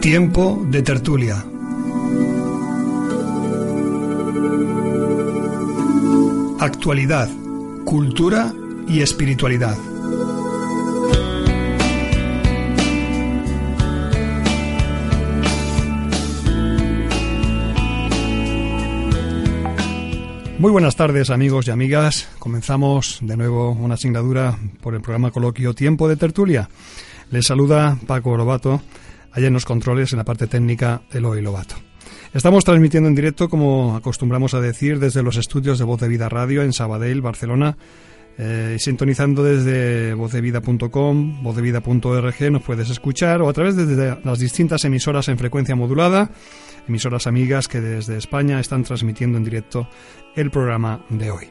Tiempo de tertulia. Actualidad, cultura y espiritualidad. Muy buenas tardes amigos y amigas. Comenzamos de nuevo una asignatura por el programa coloquio Tiempo de Tertulia. Les saluda Paco Lobato, allá en los controles en la parte técnica Eloy Lobato. Estamos transmitiendo en directo, como acostumbramos a decir, desde los estudios de Voz de Vida Radio en Sabadell, Barcelona, eh, sintonizando desde vozdevida.com, vozdevida.org, nos puedes escuchar o a través de las distintas emisoras en frecuencia modulada, emisoras amigas que desde España están transmitiendo en directo el programa de hoy.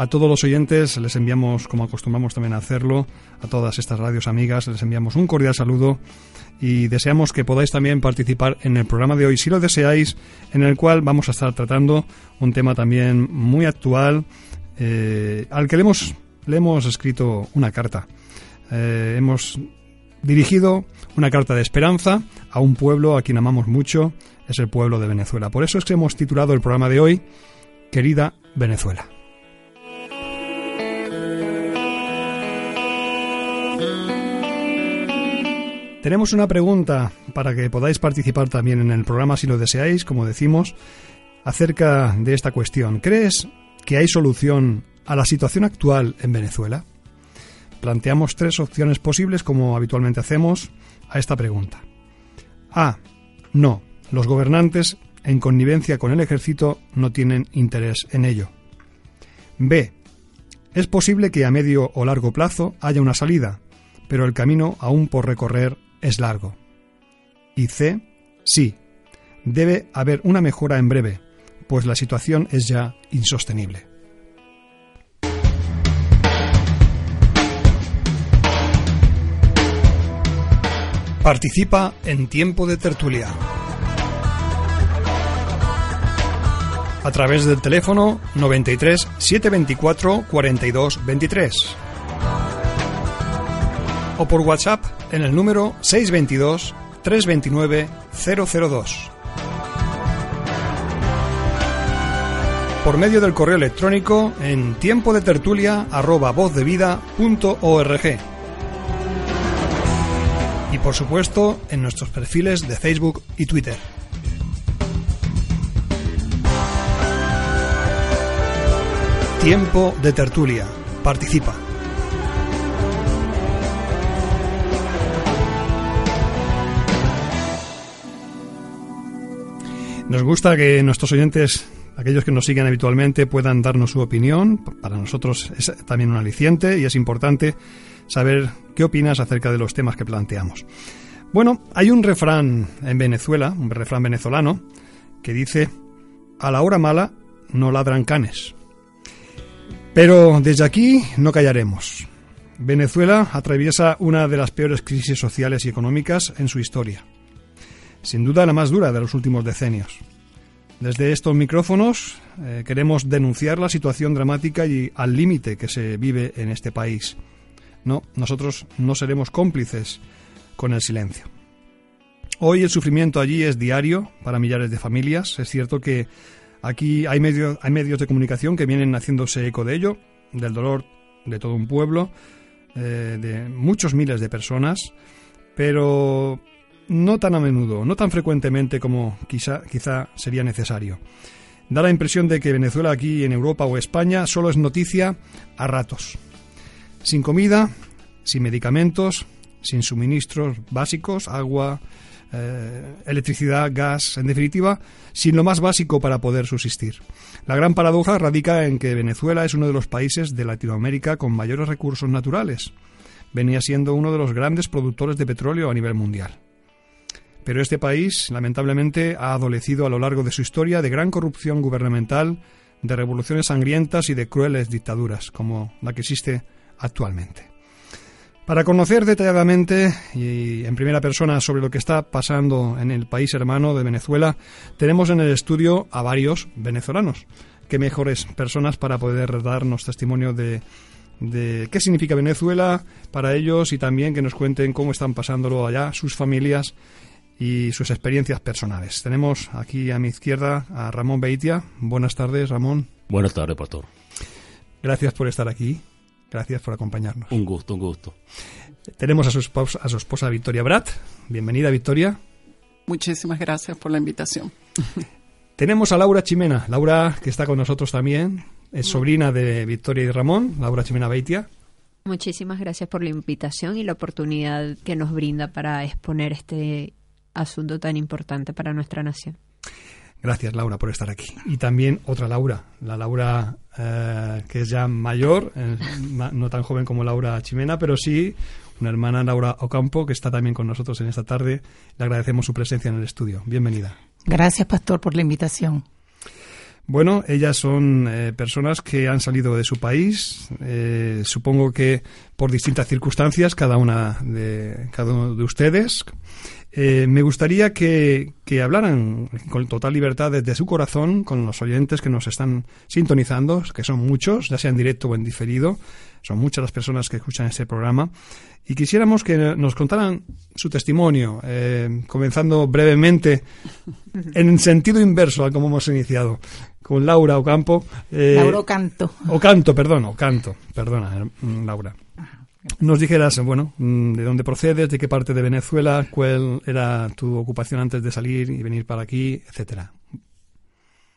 A todos los oyentes les enviamos, como acostumbramos también a hacerlo, a todas estas radios amigas, les enviamos un cordial saludo y deseamos que podáis también participar en el programa de hoy, si lo deseáis, en el cual vamos a estar tratando un tema también muy actual, eh, al que le hemos, le hemos escrito una carta. Eh, hemos dirigido una carta de esperanza a un pueblo a quien amamos mucho, es el pueblo de Venezuela. Por eso es que hemos titulado el programa de hoy, Querida Venezuela. Tenemos una pregunta para que podáis participar también en el programa si lo deseáis, como decimos, acerca de esta cuestión. ¿Crees que hay solución a la situación actual en Venezuela? Planteamos tres opciones posibles, como habitualmente hacemos, a esta pregunta. A. No. Los gobernantes, en connivencia con el ejército, no tienen interés en ello. B. Es posible que a medio o largo plazo haya una salida, pero el camino aún por recorrer es largo. Y C. Sí. Debe haber una mejora en breve, pues la situación es ya insostenible. Participa en Tiempo de Tertulia. A través del teléfono 93 724 42 23 o por WhatsApp en el número 622 329 002. Por medio del correo electrónico en tiempo de tertulia vozdevida.org. Y por supuesto en nuestros perfiles de Facebook y Twitter. Tiempo de tertulia. Participa. Nos gusta que nuestros oyentes, aquellos que nos siguen habitualmente, puedan darnos su opinión. Para nosotros es también un aliciente y es importante saber qué opinas acerca de los temas que planteamos. Bueno, hay un refrán en Venezuela, un refrán venezolano, que dice, a la hora mala no ladran canes. Pero desde aquí no callaremos. Venezuela atraviesa una de las peores crisis sociales y económicas en su historia sin duda la más dura de los últimos decenios. Desde estos micrófonos eh, queremos denunciar la situación dramática y al límite que se vive en este país. No, nosotros no seremos cómplices con el silencio. Hoy el sufrimiento allí es diario para millares de familias. Es cierto que aquí hay, hay medios de comunicación que vienen haciéndose eco de ello, del dolor de todo un pueblo, eh, de muchos miles de personas, pero no tan a menudo, no tan frecuentemente como quizá, quizá sería necesario. Da la impresión de que Venezuela aquí en Europa o España solo es noticia a ratos. Sin comida, sin medicamentos, sin suministros básicos, agua, eh, electricidad, gas, en definitiva, sin lo más básico para poder subsistir. La gran paradoja radica en que Venezuela es uno de los países de Latinoamérica con mayores recursos naturales. Venía siendo uno de los grandes productores de petróleo a nivel mundial. Pero este país, lamentablemente, ha adolecido a lo largo de su historia de gran corrupción gubernamental, de revoluciones sangrientas y de crueles dictaduras, como la que existe actualmente. Para conocer detalladamente y en primera persona sobre lo que está pasando en el país hermano de Venezuela, tenemos en el estudio a varios venezolanos. Qué mejores personas para poder darnos testimonio de, qué significa Venezuela para ellos y también que nos cuenten cómo están pasándolo allá sus familias y sus experiencias personales. Tenemos aquí a mi izquierda a Ramón Beitia. Buenas tardes, Ramón. Buenas tardes, pastor. Gracias por estar aquí. Gracias por acompañarnos. Un gusto, un gusto. Tenemos a su esposa, a su esposa Victoria Brat. Bienvenida, Victoria. Muchísimas gracias por la invitación. Tenemos a Laura Chimena. Laura, que está con nosotros también, es sobrina de Victoria y Ramón. Laura Chimena Beitia. Muchísimas gracias por la invitación y la oportunidad que nos brinda para exponer este asunto tan importante para nuestra nación. Gracias, Laura, por estar aquí. Y también otra Laura, la Laura eh, que es ya mayor, eh, no tan joven como Laura Chimena, pero sí una hermana, Laura Ocampo, que está también con nosotros en esta tarde. Le agradecemos su presencia en el estudio. Bienvenida. Gracias, pastor, por la invitación. Bueno, ellas son eh, personas que han salido de su país, eh, supongo que por distintas circunstancias, cada una de cada uno de ustedes. Eh, me gustaría que, que hablaran con total libertad desde su corazón con los oyentes que nos están sintonizando, que son muchos, ya sea en directo o en diferido. Son muchas las personas que escuchan este programa. Y quisiéramos que nos contaran su testimonio, eh, comenzando brevemente en sentido inverso a como hemos iniciado, con Laura Ocampo. eh, Lauro Canto. Ocanto, perdón, Ocanto, perdona, Laura. Nos dijeras, bueno, mm, de dónde procedes, de qué parte de Venezuela, cuál era tu ocupación antes de salir y venir para aquí, etcétera.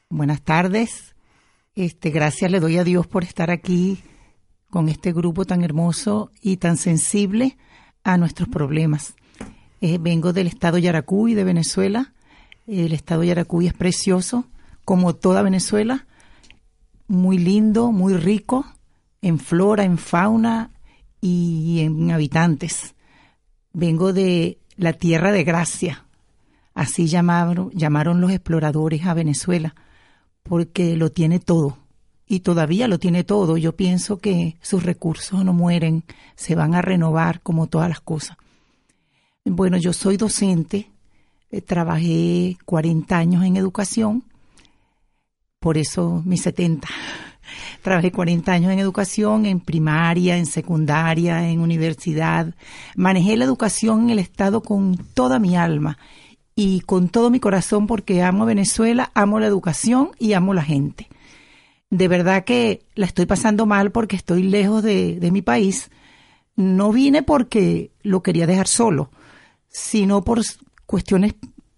Buenas tardes. Este, gracias le doy a Dios por estar aquí con este grupo tan hermoso y tan sensible a nuestros problemas. Eh, vengo del estado Yaracuy de Venezuela. El estado Yaracuy es precioso, como toda Venezuela, muy lindo, muy rico en flora, en fauna y en habitantes. Vengo de la tierra de gracia, así llamaron, llamaron los exploradores a Venezuela, porque lo tiene todo y todavía lo tiene todo. Yo pienso que sus recursos no mueren, se van a renovar como todas las cosas. Bueno, yo soy docente, eh, trabajé 40 años en educación, por eso mis 70. Trabajé 40 años en educación, en primaria, en secundaria, en universidad. Manejé la educación en el Estado con toda mi alma y con todo mi corazón porque amo Venezuela, amo la educación y amo la gente. De verdad que la estoy pasando mal porque estoy lejos de, de mi país. No vine porque lo quería dejar solo, sino por cuestiones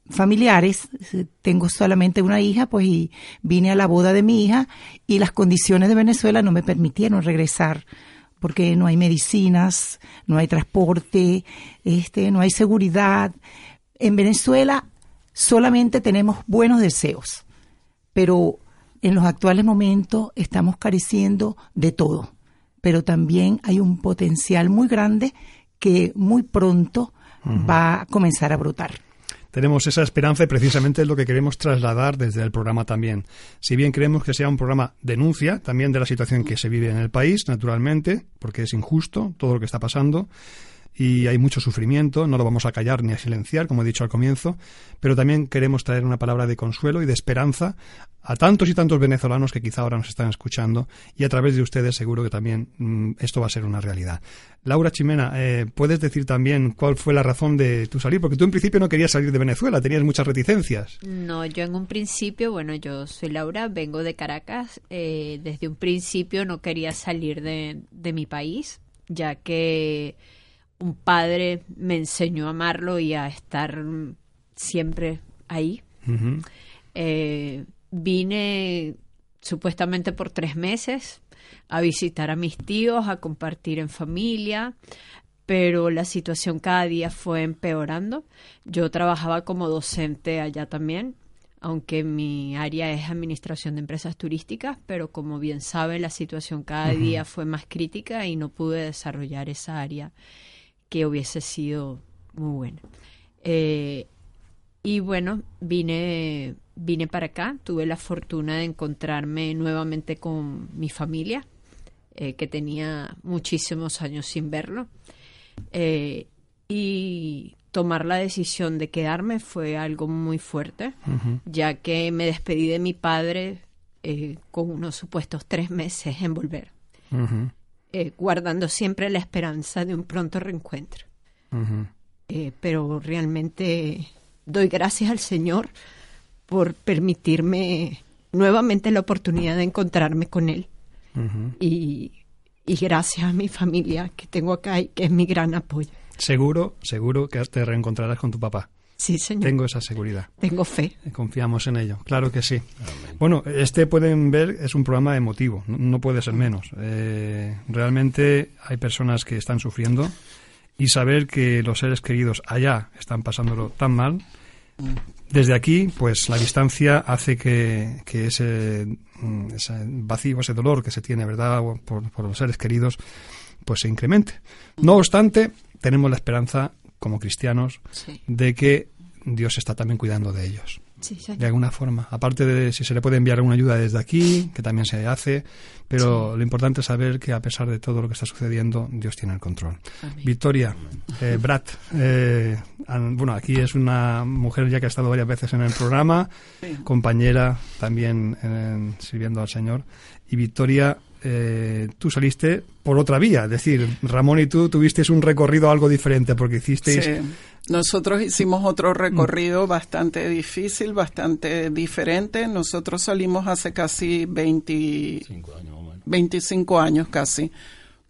familiares. Eh, Tengo solamente una hija, pues y vine a la boda de mi hija y las condiciones de Venezuela no me permitieron regresar porque no hay medicinas, no hay transporte, este, no hay seguridad. En Venezuela solamente tenemos buenos deseos, pero en los actuales momentos estamos careciendo de todo. Pero también hay un potencial muy grande que muy pronto va a comenzar a brotar. Tenemos esa esperanza y precisamente es lo que queremos trasladar desde el programa también. Si bien queremos que sea un programa denuncia también de la situación que se vive en el país, naturalmente, porque es injusto todo lo que está pasando y hay mucho sufrimiento, no lo vamos a callar ni a silenciar, como he dicho al comienzo, pero también queremos traer una palabra de consuelo y de esperanza a tantos y tantos venezolanos que quizá ahora nos están escuchando y a través de ustedes seguro que también mm, esto va a ser una realidad. Laura Chimena, eh, ¿puedes decir también cuál fue la razón de tu salir? Porque tú en principio no querías salir de Venezuela, tenías muchas reticencias. No, yo en un principio, bueno, yo soy Laura, vengo de Caracas. eh, desde un principio no quería salir de, de mi país, ya que un padre me enseñó a amarlo y a estar siempre ahí. Eh, vine supuestamente por tres meses a visitar a mis tíos, a compartir en familia, pero la situación cada día fue empeorando. Yo trabajaba como docente allá también, aunque mi área es administración de empresas turísticas, pero como bien sabe, la situación cada día fue más crítica y no pude desarrollar esa área que hubiese sido muy buena. Eh, y bueno, vine, vine para acá, tuve la fortuna de encontrarme nuevamente con mi familia, eh, que tenía muchísimos años sin verlo. Eh, y tomar la decisión de quedarme fue algo muy fuerte, ya que me despedí de mi padre eh, con unos supuestos tres meses en volver, eh, guardando siempre la esperanza de un pronto reencuentro. Eh, pero realmente doy gracias al Señor por permitirme nuevamente la oportunidad de encontrarme con Él. y, y gracias a mi familia que tengo acá y que es mi gran apoyo. Seguro, seguro que te reencontrarás con tu papá. Sí, señor. Tengo esa seguridad. Tengo fe. Confiamos en ello, claro que sí. Bueno, este pueden ver es un programa emotivo, no, no puede ser menos. Eh, realmente hay personas que están sufriendo y saber que los seres queridos allá están pasándolo tan mal. Desde aquí, pues la distancia hace que, que ese, mm, ese vacío, ese dolor que se tiene, ¿verdad?, por, por los seres queridos, pues se incremente. No obstante, tenemos la esperanza, como cristianos, Sí. de que Dios está también cuidando de ellos. Sí. De alguna forma. Aparte de si se le puede enviar alguna ayuda desde aquí, que también se hace, pero lo importante es saber que a pesar de todo lo que está sucediendo, Dios tiene el control. Amén. Victoria, eh, Brad, eh, bueno, aquí es una mujer ya que ha estado varias veces en el programa, compañera también en- sirviendo al Señor. Y Victoria, eh, tú saliste por otra vía, es decir, Ramón y tú tuvisteis un recorrido algo diferente porque hicisteis... Sí. Nosotros hicimos otro recorrido bastante difícil, bastante diferente. Nosotros salimos hace casi 20, 25 años casi,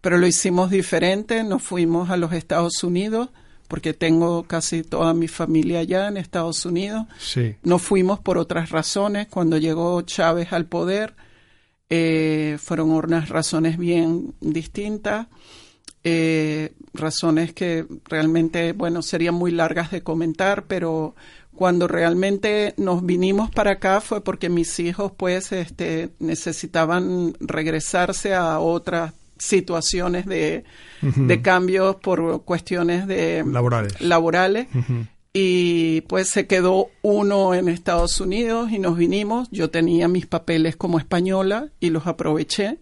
pero lo hicimos diferente. Nos fuimos a los Estados Unidos porque tengo casi toda mi familia allá en Estados Unidos. Sí. Nos fuimos por otras razones. Cuando llegó Chávez al poder, eh, fueron unas razones bien distintas, eh, razones que realmente, bueno, serían muy largas de comentar, pero cuando realmente nos vinimos para acá fue porque mis hijos, pues, este, necesitaban regresarse a otras situaciones de, de cambios por cuestiones de Laborales. laborales. Y pues se quedó uno en Estados Unidos y nos vinimos. Yo tenía mis papeles como española y los aproveché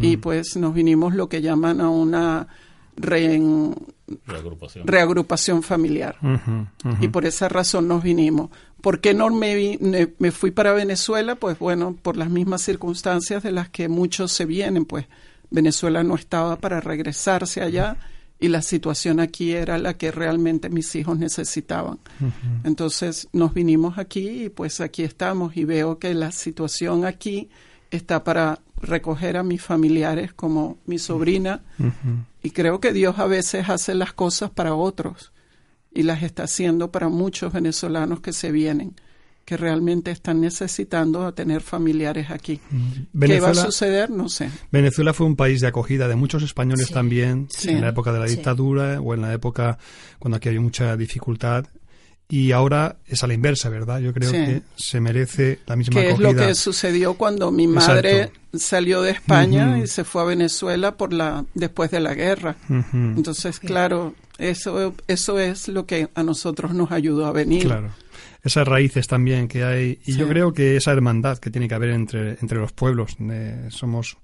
y pues nos vinimos lo que llaman a una re- Reagrupación. reagrupación familiar. Y por esa razón nos vinimos. ¿Por qué no me, vi- me, me fui para Venezuela? Pues bueno, por las mismas circunstancias de las que muchos se vienen, pues Venezuela no estaba para regresarse allá y la situación aquí era la que realmente mis hijos necesitaban. Entonces nos vinimos aquí y pues aquí estamos y veo que la situación aquí está para recoger a mis familiares como mi sobrina. Y creo que Dios a veces hace las cosas para otros y las está haciendo para muchos venezolanos que se vienen, que realmente están necesitando a tener familiares aquí. ¿Qué va a Venezuela, suceder? No sé. Venezuela fue un país de acogida de muchos españoles Sí. también, Sí. en la época de la Sí. dictadura o en la época cuando aquí había mucha dificultad. Y ahora es a la inversa, ¿verdad? Yo creo Sí. que se merece la misma ¿Qué es acogida. lo que sucedió cuando mi madre Exacto. salió de España y se fue a Venezuela por la después de la guerra? Entonces, claro, eso eso es lo que a nosotros nos ayudó a venir. Claro. Esas raíces también que hay. Y Sí. yo creo que esa hermandad que tiene que haber entre, entre los pueblos. eh, somos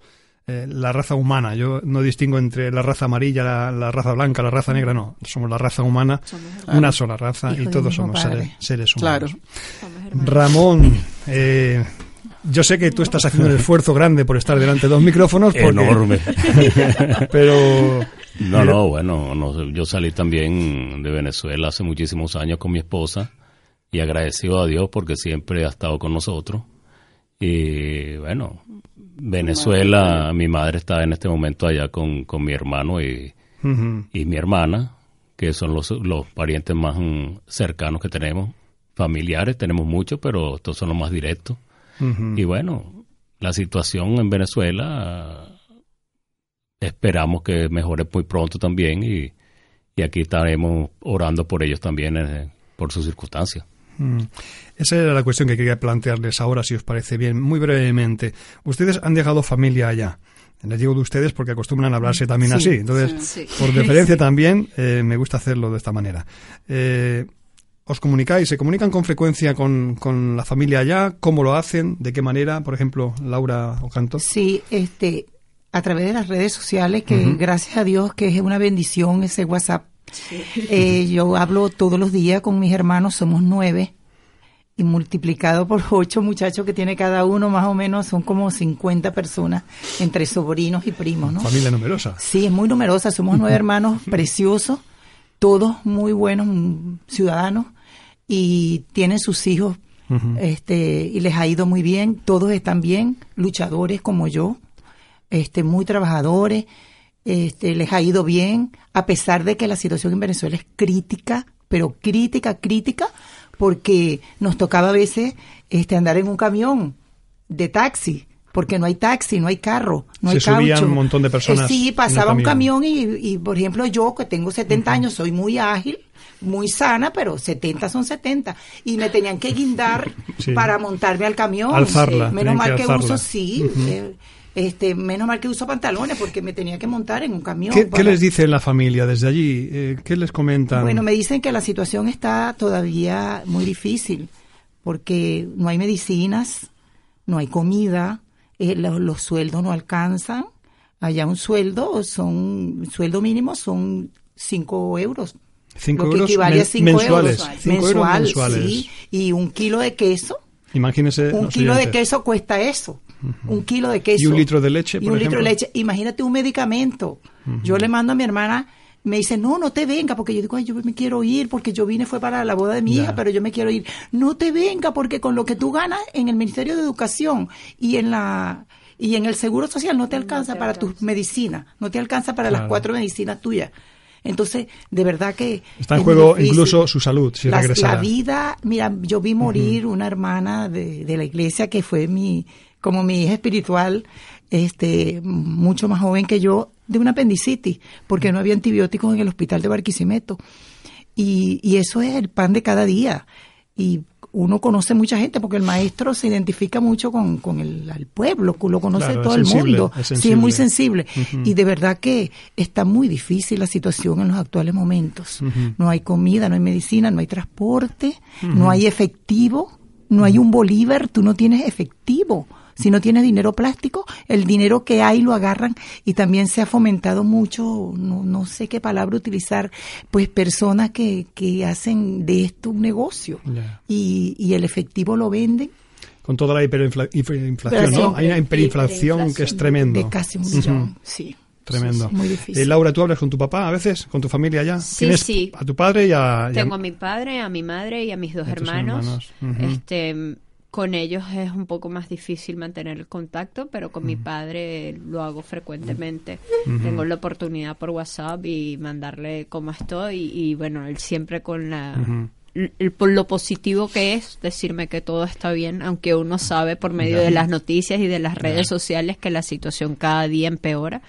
eh, la raza humana. Yo no distingo entre la raza amarilla, la, la raza blanca, la raza negra. No. Somos la raza humana, una sola raza y todos somos seres, seres Claro. humanos. Hermanos. Ramón, eh, yo sé que tú estás haciendo un esfuerzo grande por estar delante de dos micrófonos. Porque, Enorme. Pero No, no, bueno, no, yo salí también de Venezuela hace muchísimos años con mi esposa y agradecido a Dios porque siempre ha estado con nosotros. Y bueno, Venezuela, mi madre está en este momento allá con, con mi hermano y, y mi hermana, que son los, los parientes más mm, cercanos que tenemos, familiares, tenemos muchos, pero estos son los más directos. Y bueno, la situación en Venezuela esperamos que mejore muy pronto también y, y aquí estaremos orando por ellos también, eh, por sus circunstancias. Mm. Esa era la cuestión que quería plantearles ahora, si os parece bien, muy brevemente. Ustedes han dejado familia allá. Les digo de ustedes porque acostumbran a hablarse también Sí, así. Entonces, sí. por deferencia también, eh, me gusta hacerlo de esta manera. Eh, ¿Os comunicáis? ¿Se comunican con frecuencia con, con la familia allá? ¿Cómo lo hacen? ¿De qué manera? Por ejemplo, Laura Ocanto. Sí, este, a través de las redes sociales, que gracias a Dios que es una bendición ese WhatsApp. Eh, yo hablo todos los días con mis hermanos, somos nueve, y multiplicado por ocho muchachos que tiene cada uno, más o menos son como 50 personas, entre sobrinos y primos, ¿no? Familia numerosa. Sí, es muy numerosa, somos nueve hermanos preciosos, todos muy buenos mm, ciudadanos, y tienen sus hijos, este, y les ha ido muy bien, todos están bien, luchadores como yo, este, muy trabajadores, este, les ha ido bien, a pesar de que la situación en Venezuela es crítica, pero crítica, crítica, porque nos tocaba a veces este, andar en un camión de taxi, porque no hay taxi, no hay carro, no Se hay caucho. subían un montón de personas Eh, sí, en el pasaba un camión. y, y, por ejemplo, yo que tengo 70 años, soy muy ágil, muy sana, pero 70 son 70. Y me tenían que guindar Sí. para montarme al camión. Alzarla, Sí. tenían Menos mal que, uso, sí. eh, este, menos mal que uso pantalones porque me tenía que montar en un camión. ¿Qué, les dice la familia desde allí? Eh, ¿Qué les comentan? Bueno, me dicen que la situación está todavía muy difícil porque no hay medicinas, no hay comida, eh, lo- los, sueldos no alcanzan. Allá un sueldo son sueldo mínimo son 5 euros. Cinco lo que euros equivale a 5 mensuales. euros Cinco euros mensual, mensuales. sí. Y un kilo de queso, Imagínese. un kilo de queso cuesta eso. Un kilo de queso. ¿Y un litro de leche, Y por un litro de leche. Imagínate un medicamento. Yo le mando a mi hermana, me dice, no, no te venga, porque yo digo, ay, yo me quiero ir, porque yo vine fue para la boda de mi hija, pero yo me quiero ir. No te venga, porque con lo que tú ganas en el Ministerio de Educación y en la y en el Seguro Social no te alcanza para tus medicinas, no te alcanza para Claro. las cuatro medicinas tuyas. Entonces, de verdad que... Está en juego incluso su salud, si regresara. La vida, mira, yo vi morir una hermana de, de la iglesia que fue mi, como mi hija espiritual, este, mucho más joven que yo, de una apendicitis, porque no había antibióticos en el hospital de Barquisimeto. Y, y eso es el pan de cada día. Y uno conoce mucha gente porque el maestro se identifica mucho con, con el al pueblo, lo conoce Claro, todo el sensible, mundo. es Sí, es muy sensible. sensible. Y de verdad que está muy difícil la situación en los actuales momentos. No hay comida, no hay medicina, no hay transporte, no hay efectivo, no hay un bolívar, tú no tienes efectivo. Si no tienes dinero plástico, el dinero que hay lo agarran y también se ha fomentado mucho, no, no sé qué palabra utilizar, pues personas que, que hacen de esto un negocio Ya. y, y el efectivo lo venden Con toda la hiperinfla- hiperinflación, ¿no? Hay una hiperinflación que es tremendo. de casi un millón. Sí. Tremendo. Sí, sí, muy difícil. Eh, Laura, ¿tú hablas con tu papá a veces? ¿Con tu familia ya? Sí, ¿Tienes sí. A tu padre y a... y a- Tengo a mi padre, a mi madre y a mis dos A hermanos. hermanos, ujú. Este, con ellos es un poco más difícil mantener el contacto, pero con mi padre lo hago frecuentemente. Tengo la oportunidad por WhatsApp y mandarle cómo estoy y, bueno, él siempre con la por lo positivo que es decirme que todo está bien, aunque uno sabe por medio de las noticias y de las redes sociales que la situación cada día empeora.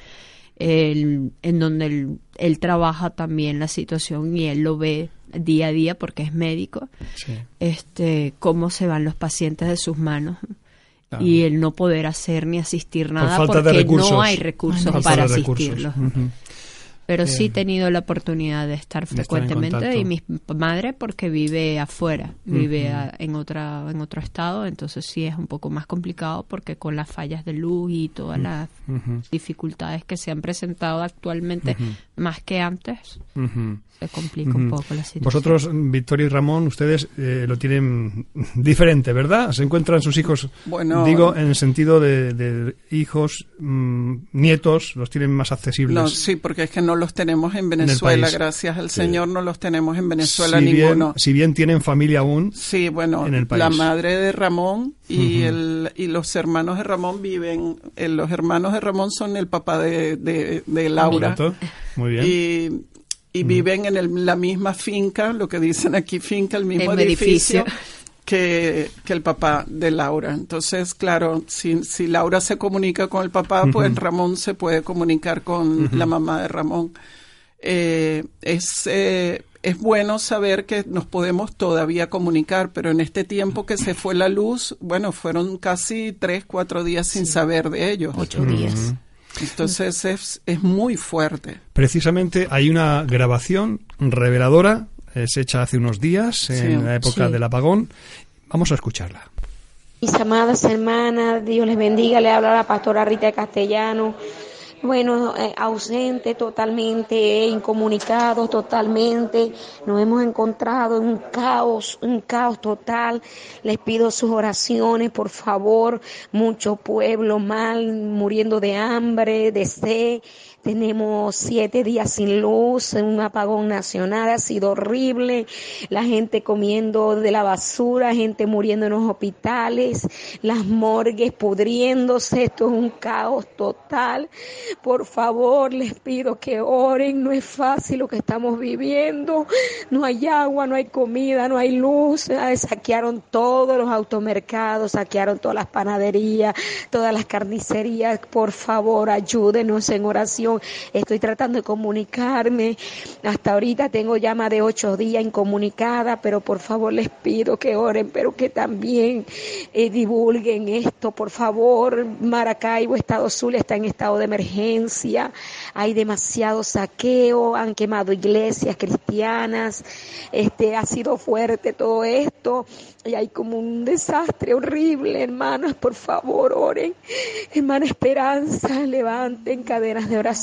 El- en donde él, él trabaja también la situación y él lo ve día a día porque es médico, Sí. este, cómo se van los pacientes de sus manos y el no poder hacer ni asistir nada falta de porque recursos. no hay recursos para de recursos. asistirlos. Pero sí he tenido la oportunidad de estar de estar en frecuentemente contacto. y mi madre porque vive afuera, vive a- en otra en otro estado, entonces sí es un poco más complicado porque con las fallas de luz y todas las Ujú. dificultades que se han presentado actualmente más que antes, se complica un poco la situación. Vosotros, Victoria y Ramón, ustedes eh, lo tienen diferente, ¿verdad? Se encuentran sus hijos, Bueno. digo, en el sentido de, de hijos, mm, nietos, los tienen más accesibles. No, sí, porque es que no los tenemos en Venezuela, gracias al Señor no los tenemos en Venezuela si, bien, ninguno. si bien tienen familia aún, Sí, bueno, en el país. la madre de Ramón y el y los hermanos de Ramón viven, eh, los hermanos de Ramón son el papá de, de, de Laura. Muy bien. y, y viven en el- la misma finca, lo que dicen aquí finca, el mismo El edificio, edificio. Que, que el papá de Laura. Entonces, claro, si, si Laura se comunica con el papá, pues Ramón se puede comunicar con la mamá de Ramón. eh, es, eh, es bueno saber que nos podemos todavía comunicar, pero en este tiempo que se fue la luz, bueno, fueron casi tres, cuatro días sin saber de ellos. Ocho días. Entonces es, es muy fuerte. Precisamente hay una grabación reveladora, es hecha hace unos días, en Sí, la época sí. del apagón. Vamos a escucharla. Mis amadas hermanas, Dios les bendiga, le habla la pastora Rita Castellano. Bueno, eh, ausente totalmente, incomunicados totalmente, nos hemos encontrado en un caos, un caos total. Les pido sus oraciones, por favor. Mucho pueblo mal, muriendo de hambre, de sed. Tenemos siete días sin luz, un apagón nacional, ha sido horrible. La gente comiendo de la basura, gente muriendo en los hospitales, las morgues pudriéndose. Esto es un caos total. Por favor, les pido que oren. No es fácil lo que estamos viviendo. No hay agua, no hay comida, no hay luz. Saquearon todos los automercados, saquearon todas las panaderías, todas las carnicerías. Por favor, ayúdenos en oración. Estoy tratando de comunicarme. Hasta ahorita tengo ya más de ocho días incomunicada, pero por favor les pido que oren, pero que también eh, divulguen esto, por favor. Maracaibo, Estado Zulia está en estado de emergencia. Hay demasiado saqueo, han quemado iglesias cristianas. Este ha sido fuerte todo esto y hay como un desastre horrible, hermanas, por favor, oren. Hermana Esperanza, levanten cadenas de oración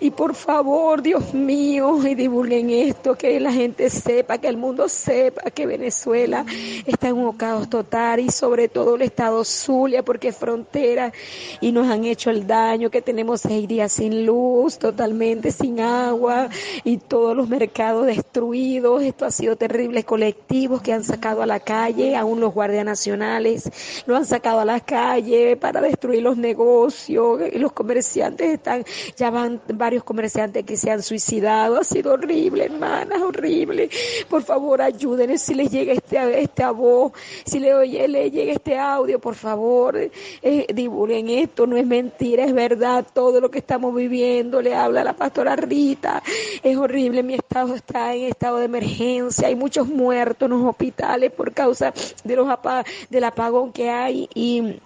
y por favor, Dios mío, y divulguen esto, que la gente sepa, que el mundo sepa que Venezuela está en un caos total y sobre todo el estado Zulia, porque es frontera y nos han hecho el daño, que tenemos seis días sin luz, totalmente sin agua y todos los mercados destruidos. Esto ha sido terrible, colectivos que han sacado a la calle, aún los guardias nacionales lo han sacado a la calle para destruir los negocios, los comerciantes están, ya van varios comerciantes que se han suicidado, ha sido horrible, hermanas, horrible. Por favor, ayúdenme. Si les llega este, esta voz, si le, oye, le llega este audio, por favor, eh, divulguen esto, no es mentira, es verdad, todo lo que estamos viviendo, le habla la pastora Rita, es horrible, mi estado está en estado de emergencia, hay muchos muertos en los hospitales por causa de los apa- del apagón que hay y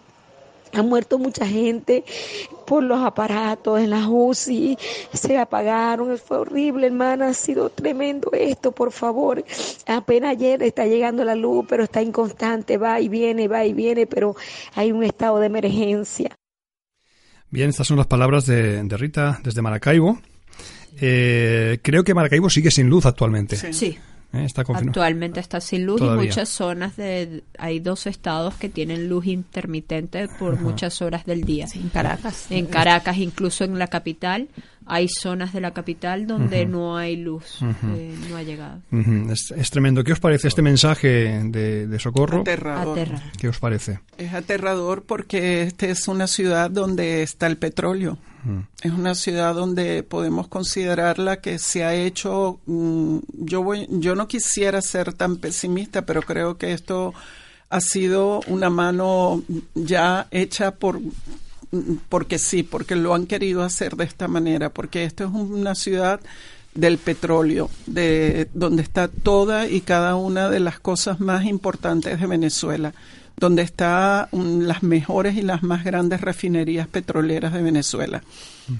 ha muerto mucha gente por los aparatos en las UCI, se apagaron, fue horrible, hermana, ha sido tremendo esto, por favor. Apenas ayer está llegando la luz, pero está inconstante, va y viene, va y viene, pero hay un estado de emergencia. Bien, estas son las palabras de, de Rita desde Maracaibo. Eh, creo que Maracaibo sigue sin luz actualmente. Sí. Sí, ¿eh? Está confirmado. actualmente está sin luz Todavía. y muchas zonas de... Hay dos estados que tienen luz intermitente por muchas horas del día. En Caracas. En Caracas, incluso en la capital, hay zonas de la capital donde no hay luz, eh, no ha llegado. Es, es tremendo. ¿Qué os parece este mensaje de, de socorro? Aterrador. Aterra. ¿Qué os parece? Es aterrador porque esta es una ciudad donde está el petróleo. Es una ciudad donde podemos considerarla que se ha hecho. mm, yo voy, yo no quisiera ser tan pesimista, pero creo que esto ha sido una mano ya hecha por porque sí, porque lo han querido hacer de esta manera, porque esto es una ciudad del petróleo, de donde está toda y cada una de las cosas más importantes de Venezuela, donde están las mejores y las más grandes refinerías petroleras de Venezuela.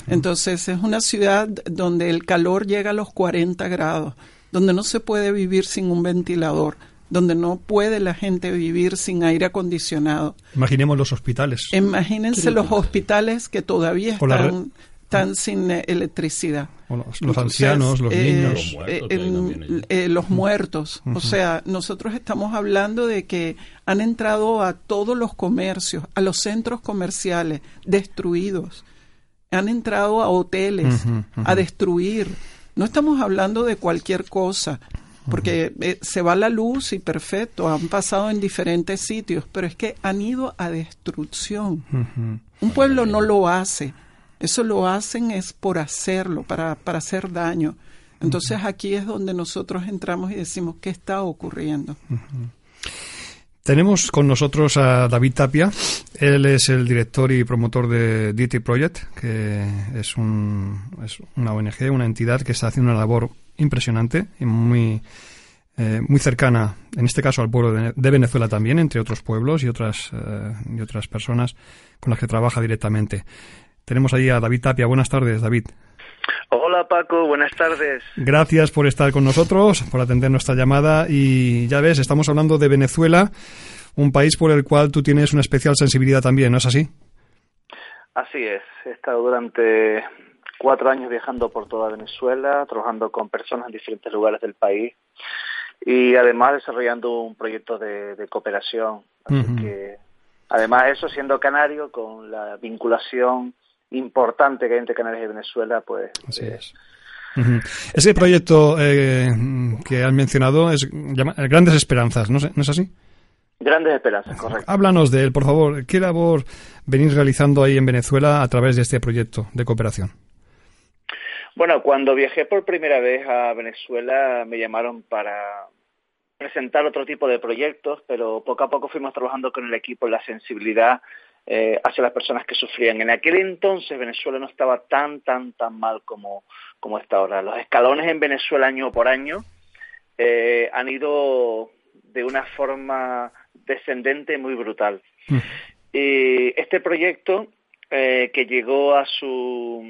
Entonces es una ciudad donde el calor llega a los 40 grados, donde no se puede vivir sin un ventilador, donde no puede la gente vivir sin aire acondicionado. Imaginemos los hospitales. Imagínense los hospitales que todavía están, están sin eh, electricidad. O los, ancianos, los eh, niños. Los muertos eh, eh, los muertos. O sea, nosotros estamos hablando de que han entrado a todos los comercios, a los centros comerciales destruidos. Han entrado a hoteles a destruir. No estamos hablando de cualquier cosa. Porque eh, se va la luz y perfecto, han pasado en diferentes sitios, pero es que han ido a destrucción. Un pueblo no lo hace. Eso lo hacen es por hacerlo, para, para hacer daño. Entonces aquí es donde nosotros entramos y decimos, ¿qué está ocurriendo? Tenemos con nosotros a David Tapia. Él es el director y promotor de DT Project, que es, un, es una ONG, una entidad que está haciendo una labor impresionante y muy, eh, muy cercana, en este caso al pueblo de, de Venezuela también, entre otros pueblos y otras, eh, y otras personas con las que trabaja directamente. Tenemos ahí a David Tapia. Buenas tardes, David. Hola Paco, buenas tardes. Gracias por estar con nosotros, por atender nuestra llamada y ya ves, estamos hablando de Venezuela, un país por el cual tú tienes una especial sensibilidad también, ¿no es así? Así es, he estado durante cuatro años viajando por toda Venezuela, trabajando con personas en diferentes lugares del país y además desarrollando un proyecto de, de cooperación. Así uh -huh. que, además de eso, siendo canario, con la vinculación importante que hay entre Canarias y Venezuela, pues... Así eh, es. Uh -huh. Ese proyecto eh, que has mencionado es llama, Grandes Esperanzas, ¿no, ¿no es así? Grandes Esperanzas, correcto. Háblanos de él, por favor. ¿Qué labor venís realizando ahí en Venezuela a través de este proyecto de cooperación? Bueno, cuando viajé por primera vez a Venezuela me llamaron para presentar otro tipo de proyectos, pero poco a poco fuimos trabajando con el equipo la sensibilidad eh, hacia las personas que sufrían. En aquel entonces Venezuela no estaba tan, tan, tan mal como, como está ahora. Los escalones en Venezuela año por año eh, han ido de una forma descendente muy brutal. Mm. Y este proyecto eh, que llegó a su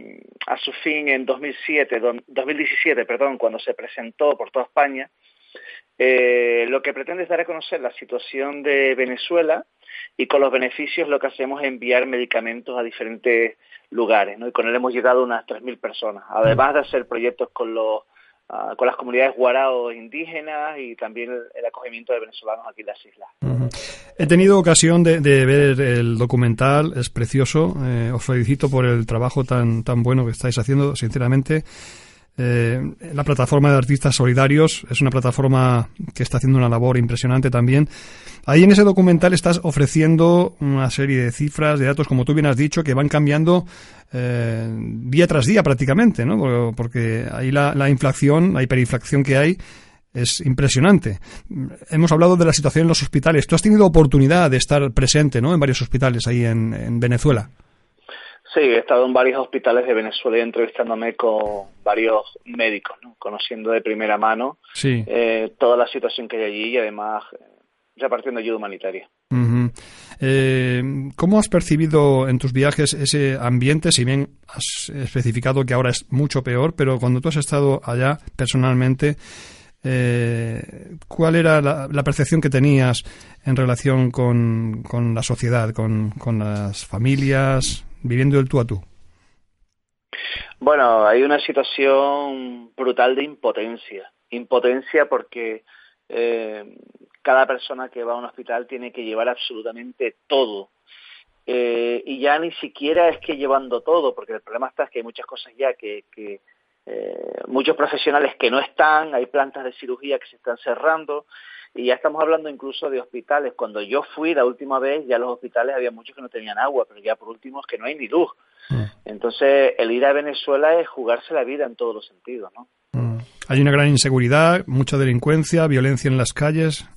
a su fin en 2007, 2017, perdón, cuando se presentó por toda España, eh, lo que pretende es dar a conocer la situación de Venezuela y con los beneficios lo que hacemos es enviar medicamentos a diferentes lugares, ¿no? Y con él hemos llegado a unas 3.000 personas, además de hacer proyectos con los Uh, con las comunidades guaraos indígenas y también el, acogimiento de venezolanos aquí en las islas. He tenido ocasión de, de, ver el documental, es precioso. Eh, os felicito por el trabajo tan, tan bueno que estáis haciendo, sinceramente. Eh, la plataforma de artistas solidarios es una plataforma que está haciendo una labor impresionante también. Ahí en ese documental estás ofreciendo una serie de cifras, de datos, como tú bien has dicho, que van cambiando eh, día tras día prácticamente, ¿no? Porque ahí la, la inflación, la hiperinflación que hay es impresionante. Hemos hablado de la situación en los hospitales. Tú has tenido oportunidad de estar presente, ¿no? En varios hospitales ahí en, en Venezuela. Sí, he estado en varios hospitales de Venezuela entrevistándome con varios médicos, ¿no? conociendo de primera mano sí. eh, toda la situación que hay allí y además eh, repartiendo ayuda humanitaria. Uh -huh. eh, ¿Cómo has percibido en tus viajes ese ambiente? Si bien has especificado que ahora es mucho peor, pero cuando tú has estado allá personalmente, eh, ¿cuál era la, la, percepción que tenías en relación con, con la sociedad, con, con las familias, viviendo el tú a tú? Bueno, hay una situación brutal de impotencia. Impotencia porque eh, cada persona que va a un hospital tiene que llevar absolutamente todo. Eh, y ya ni siquiera es que llevando todo, porque el problema está es que hay muchas cosas ya que, que eh, muchos profesionales que no están, hay plantas de cirugía que se están cerrando, y ya estamos hablando incluso de hospitales. Cuando yo fui la última vez, ya los hospitales había muchos que no tenían agua, pero ya por último es que no hay ni luz. Mm. Entonces, el ir a Venezuela es jugarse la vida en todos los sentidos, ¿no? Mm. Hay una gran inseguridad, mucha delincuencia, violencia en las calles.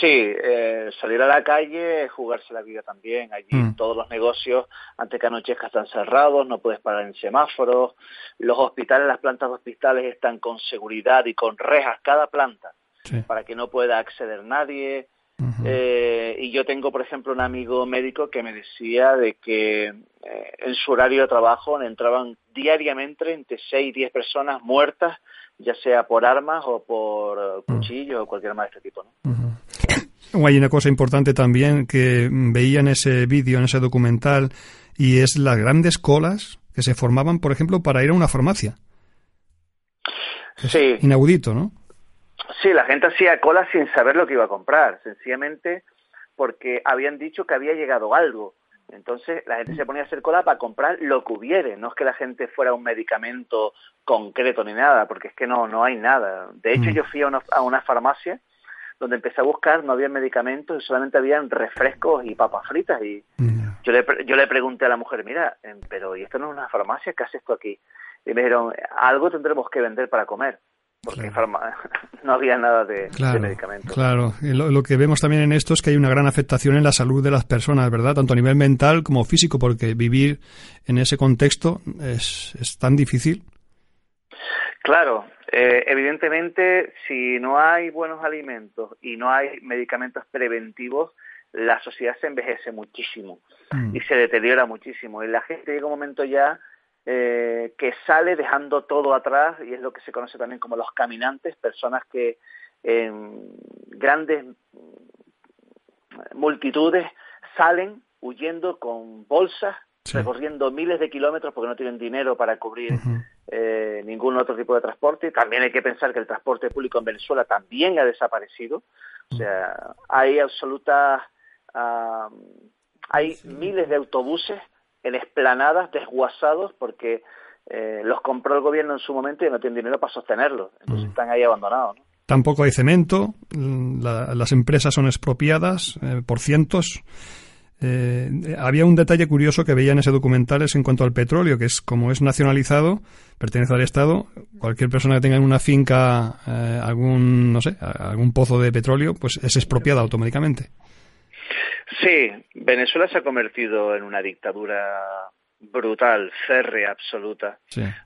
Sí, eh, salir a la calle es jugarse la vida también. Allí mm. todos los negocios, antes que anochezca, están cerrados, no puedes parar en semáforos. Los hospitales, las plantas de hospitales están con seguridad y con rejas, cada planta sí. para que no pueda acceder nadie. Uh -huh. eh, y yo tengo, por ejemplo, un amigo médico que me decía de que eh, en su horario de trabajo entraban diariamente entre 6 y 10 personas muertas, ya sea por armas o por cuchillos uh -huh. o cualquier arma de este tipo. ¿no? Uh -huh. Hay una cosa importante también que veía en ese vídeo, en ese documental, y es las grandes colas que se formaban, por ejemplo, para ir a una farmacia. Es sí. Inaudito, ¿no? Sí, la gente hacía cola sin saber lo que iba a comprar, sencillamente porque habían dicho que había llegado algo. Entonces la gente se ponía a hacer cola para comprar lo que hubiere, no es que la gente fuera un medicamento concreto ni nada, porque es que no, no hay nada. De hecho, mm. yo fui a una, a una farmacia donde empecé a buscar, no había medicamentos, solamente habían refrescos y papas fritas. Y yo, le, yo le pregunté a la mujer, mira, pero ¿y esto no es una farmacia? ¿Qué hace esto aquí? Y me dijeron, algo tendremos que vender para comer. Porque no había nada de, claro, medicamentos. Claro, lo, lo, que vemos también en esto es que hay una gran afectación en la salud de las personas, ¿verdad? Tanto a nivel mental como físico, porque vivir en ese contexto es, es tan difícil. Claro, eh, evidentemente, si no hay buenos alimentos y no hay medicamentos preventivos, la sociedad se envejece muchísimo mm. y se deteriora muchísimo. Y la gente llega un momento ya eh, que sale dejando todo atrás y es lo que se conoce también como los caminantes, personas que en grandes multitudes salen huyendo con bolsas recorriendo miles de kilómetros porque no tienen dinero para cubrir eh, ningún otro tipo de transporte. También hay que pensar que el transporte público en Venezuela también ha desaparecido. O sea, hay absolutas, hay miles de autobuses en esplanadas desguazados porque eh, los compró el gobierno en su momento y no tienen dinero para sostenerlos. Entonces están ahí abandonados. Tampoco hay cemento, las empresas son expropiadas eh, por cientos eh, había un detalle curioso que veía en ese documental es en cuanto al petróleo, que es como es nacionalizado, pertenece al Estado, cualquier persona que tenga en una finca eh, algún, no sé, algún pozo de petróleo, pues es expropiada automáticamente. Sí, Venezuela se ha convertido en una dictadura brutal, férrea, absoluta,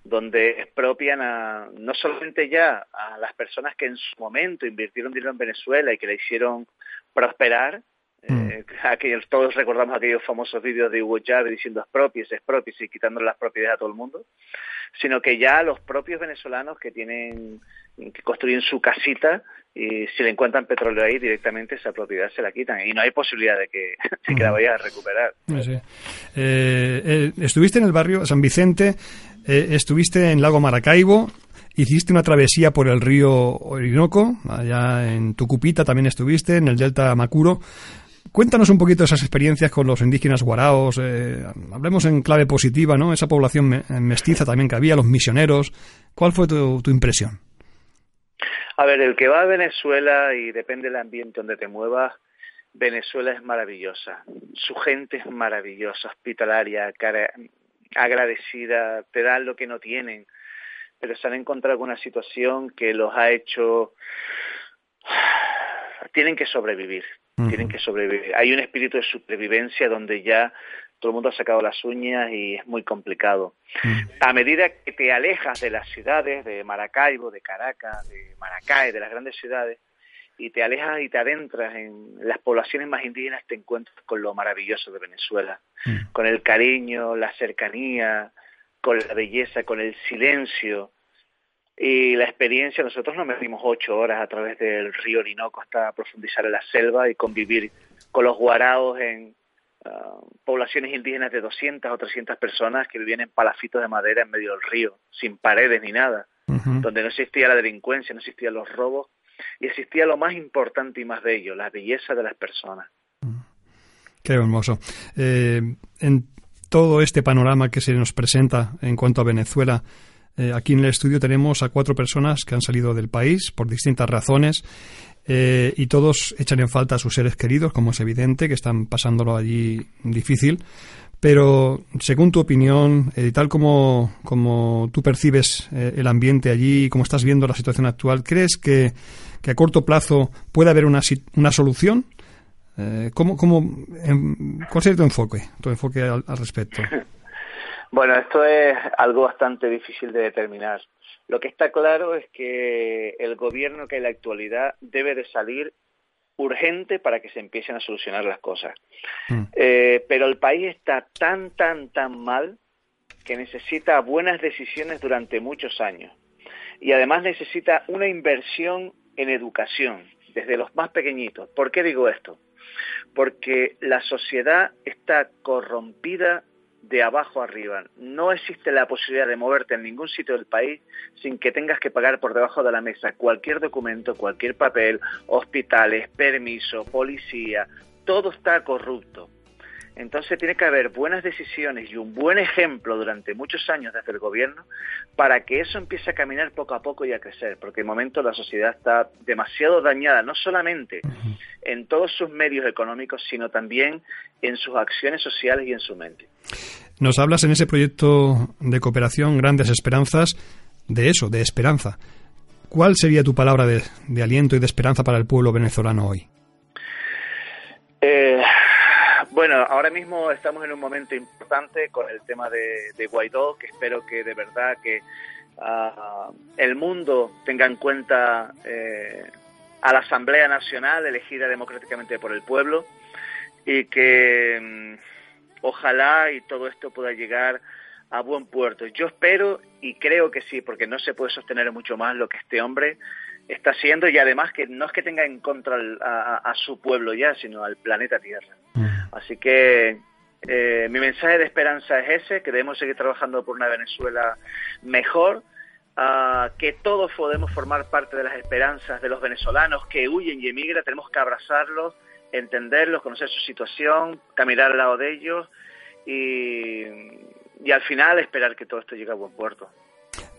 donde expropian a, no solamente ya a las personas que en su momento invirtieron dinero en Venezuela y que la hicieron prosperar. Eh, aquellos, todos recordamos aquellos famosos vídeos de Hugo Chávez diciendo expropies, expropies y quitándole las propiedades a todo el mundo, sino que ya los propios venezolanos que tienen que construyen su casita y si le encuentran petróleo ahí directamente esa propiedad se la quitan y no hay posibilidad de que, la vaya a recuperar. Eh, eh, estuviste en el barrio San Vicente, estuviste en Lago Maracaibo, Hiciste una travesía por el río Orinoco, allá en Tucupita también estuviste, en el delta Macuro. Cuéntanos un poquito esas experiencias con los indígenas guaraos, eh, hablemos en clave positiva, ¿no? Esa población eh, mestiza también que había, los misioneros. ¿Cuál fue tu, impresión? A ver, el que va a Venezuela y depende del ambiente donde te muevas, Venezuela es maravillosa. Su gente es maravillosa, hospitalaria, agradecida, te dan lo que no tienen, pero se han encontrado con una situación que los ha hecho tienen que sobrevivir, tienen que sobrevivir. Hay un espíritu de supervivencia donde ya todo el mundo ha sacado las uñas y es muy complicado. A medida que te alejas de las ciudades, de Maracaibo, de Caracas, de Maracay, de las grandes ciudades, y te alejas y te adentras en las poblaciones más indígenas, te encuentras con lo maravilloso de Venezuela, con el cariño, la cercanía, con la belleza, con el silencio, y la experiencia, nosotros nos metimos ocho horas a través del río Orinoco hasta profundizar en la selva y convivir con los guaraos en ah, poblaciones indígenas de 200 o 300 personas que vivían en palafitos de madera en medio del río, sin paredes ni nada, donde no existía la delincuencia, no existían los robos y existía lo más importante y más bello, la belleza de las personas. Qué hermoso. Eh, en todo este panorama que se nos presenta en cuanto a Venezuela, eh, aquí en el estudio tenemos a cuatro personas que han salido del país por distintas razones eh, y todos echan en falta a sus seres queridos, como es evidente, que están pasándolo allí difícil. Pero, según tu opinión, eh, tal como, como tú percibes el ambiente allí como estás viendo la situación actual, ¿crees que, a corto plazo puede haber una, una solución? ¿cómo, cómo, em, ¿Cuál sería tu enfoque, tu enfoque al respecto? Bueno, esto es algo bastante difícil de determinar. Lo que está claro es que el gobierno que hay en la actualidad debe de salir urgente para que se empiecen a solucionar las cosas. Mm. Eh, pero el país está tan, tan, tan mal que necesita buenas decisiones durante muchos años. Y además necesita una inversión en educación, desde los más pequeñitos. ¿Por qué digo esto? Porque la sociedad está corrompida de abajo arriba. No existe la posibilidad de moverte en ningún sitio del país sin que tengas que pagar por debajo de la mesa cualquier documento, cualquier papel, hospitales, permiso, policía, todo está corrupto. Entonces tiene que haber buenas decisiones y un buen ejemplo durante muchos años desde el gobierno para que eso empiece a caminar poco a poco y a crecer, porque de momento la sociedad está demasiado dañada, no solamente en todos sus medios económicos, sino también en sus acciones sociales y en su mente. Nos hablas en ese proyecto de cooperación Grandes Esperanzas de eso, de esperanza. ¿cuál sería tu palabra de, de aliento y de esperanza para el pueblo venezolano hoy? Eh, bueno, ahora mismo estamos en un momento importante con el tema de, Guaidó, que espero que de verdad que uh, el mundo tenga en cuenta eh, a la Asamblea Nacional elegida democráticamente por el pueblo y que um, ojalá y todo esto pueda llegar a buen puerto. Yo espero y creo que sí, porque no se puede sostener mucho más lo que este hombre está haciendo y además que no es que tenga en contra a, a, su pueblo ya, sino al planeta Tierra. Mm. Así que eh, mi mensaje de esperanza es ese, que debemos seguir trabajando por una Venezuela mejor, uh, que todos podemos formar parte de las esperanzas de los venezolanos que huyen y emigran, tenemos que abrazarlos, entenderlos, conocer su situación, caminar al lado de ellos y, al final esperar que todo esto llegue a buen puerto.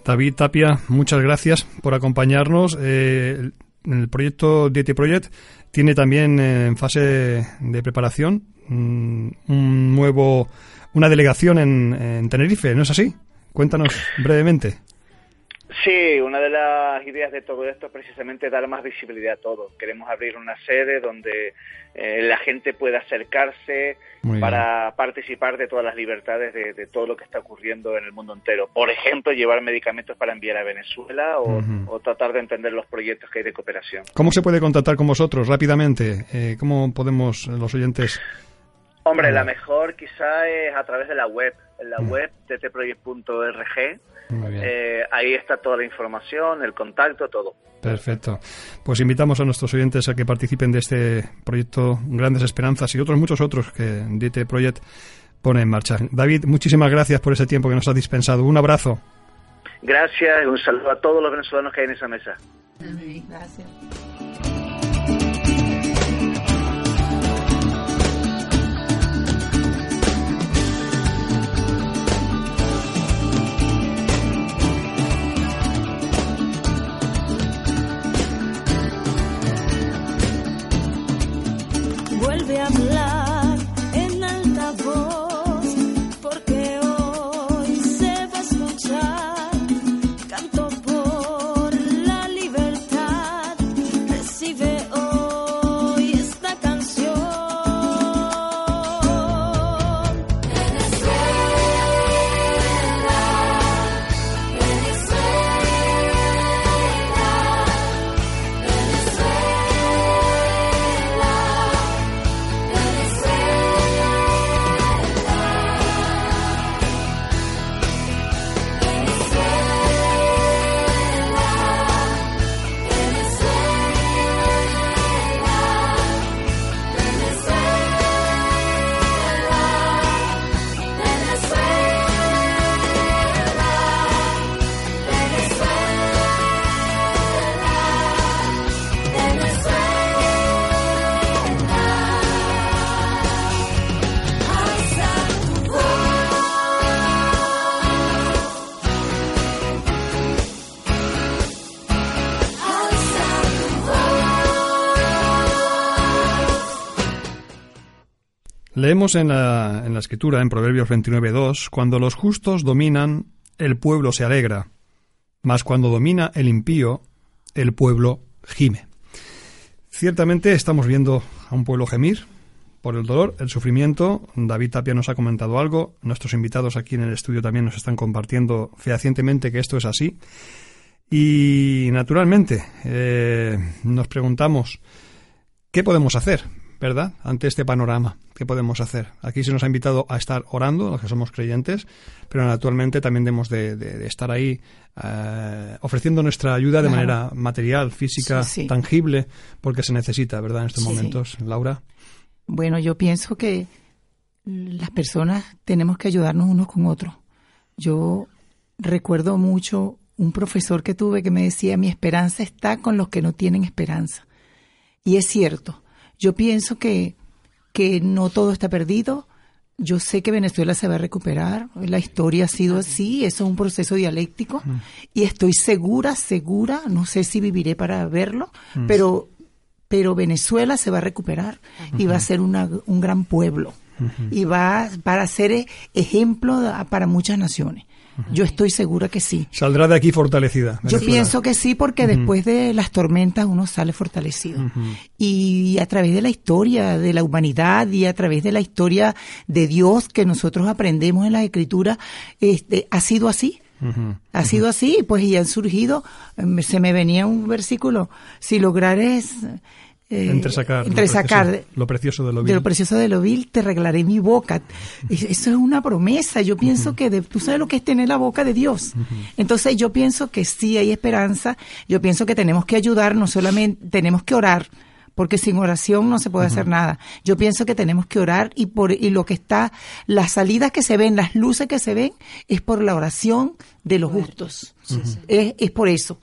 David Tapia, muchas gracias por acompañarnos. Eh, el proyecto DT Project tiene también eh, en fase de preparación un nuevo, una delegación en, en Tenerife, ¿no es así? Cuéntanos brevemente. Sí, una de las ideas de todo esto es precisamente dar más visibilidad a todo. Queremos abrir una sede donde eh, la gente pueda acercarse para participar de todas las libertades de, de, todo lo que está ocurriendo en el mundo entero. Por ejemplo, llevar medicamentos para enviar a Venezuela o, uh -huh. o tratar de entender los proyectos que hay de cooperación. ¿Cómo se puede contactar con vosotros rápidamente? Eh, ¿Cómo podemos los oyentes? Hombre, la mejor quizá es a través de la web, en la web ttproject.org. Eh, ahí está toda la información, el contacto, todo. Perfecto. Pues invitamos a nuestros oyentes a que participen de este proyecto Grandes Esperanzas y otros muchos otros que DT Project pone en marcha. David, muchísimas gracias por ese tiempo que nos has dispensado. Un abrazo. Gracias y un saludo a todos los venezolanos que hay en esa mesa. Gracias. Vuelve a hablar Leemos en la, escritura, en Proverbios 29.2, cuando los justos dominan, el pueblo se alegra, mas cuando domina el impío, el pueblo gime. Ciertamente estamos viendo a un pueblo gemir por el dolor, el sufrimiento. David Tapia nos ha comentado algo, nuestros invitados aquí en el estudio también nos están compartiendo fehacientemente que esto es así. Y naturalmente eh, nos preguntamos, ¿qué podemos hacer? ¿Verdad? Ante este panorama, ¿qué podemos hacer? Aquí se nos ha invitado a estar orando, los que somos creyentes, pero actualmente también debemos de, de, de estar ahí eh, ofreciendo nuestra ayuda de claro. manera material, física, sí, sí. tangible, porque se necesita, ¿verdad? En estos sí, momentos, Laura. Bueno, yo pienso que las personas tenemos que ayudarnos unos con otros. Yo recuerdo mucho un profesor que tuve que me decía, mi esperanza está con los que no tienen esperanza. Y es cierto yo pienso que, que no todo está perdido. Yo sé que Venezuela se va a recuperar. La historia ha sido así. Eso es un proceso dialéctico. Mm. Y estoy segura, segura, no sé si viviré para verlo, mm. pero, pero Venezuela se va a recuperar mm -hmm. y va a ser una, un gran pueblo. y va para ser e- ejemplo para muchas naciones. Yo estoy segura que sí. Saldrá de aquí fortalecida. Yo pienso que sí, porque después de las tormentas uno sale fortalecido. Y a través de la historia de la humanidad y a través de la historia de Dios que nosotros aprendemos en las escrituras, este, ha sido así. Ha sido así, pues y han surgido, eh, se me venía un versículo, si lograres eh, Entresacar, entresacar lo, precioso, lo precioso de lo de vil. lo precioso de lo vil te regalaré mi boca. Es- Eso es una promesa. Yo pienso que de- tú sabes lo que es tener la boca de Dios. Entonces yo pienso que sí hay esperanza. Yo pienso que tenemos que ayudar, no solamente tenemos que orar, porque sin oración no se puede hacer nada. Yo pienso que tenemos que orar y por y lo que está, las salidas que se ven, las luces que se ven, es por la oración de los justos. Es, es por eso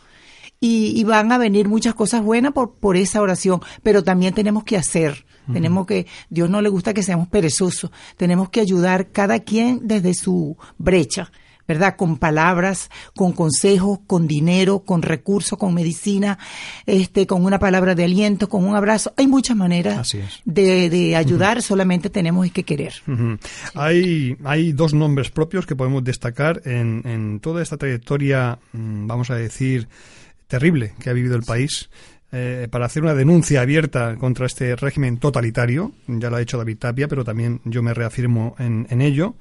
y, y van a venir muchas cosas buenas por, por esa oración, pero también tenemos que hacer. Tenemos que, Dios no le gusta que seamos perezosos, tenemos que ayudar cada quien desde su brecha, ¿verdad? Con palabras, con consejos, con dinero, con recursos, con medicina, este, con una palabra de aliento, con un abrazo. Hay muchas maneras de, de ayudar, solamente tenemos que querer. Hay, hay dos nombres propios que podemos destacar en, en toda esta trayectoria, mm, vamos a decir, terrible que ha vivido el país. eh, para hacer una denuncia abierta contra este régimen totalitario, ya lo ha hecho David Tapia, pero también yo me reafirmo en, en ello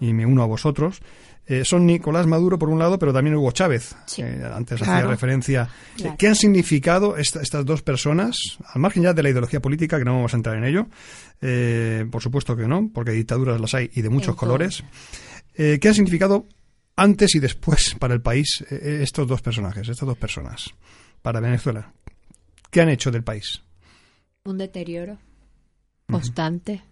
y me uno a vosotros. Eh, son Nicolás Maduro por un lado, pero también Hugo Chávez. Sí. Eh, antes hacía referencia. Claro. ¿Qué han significado esta- estas dos personas, al margen ya de la ideología política, que no vamos a entrar en ello? Eh, por supuesto que no, porque dictaduras las hay y de muchos colores. ¿Qué han significado antes y después para el país eh, estos dos personajes, estas dos personas, para Venezuela? ¿Qué han hecho del país? un deterioro constante,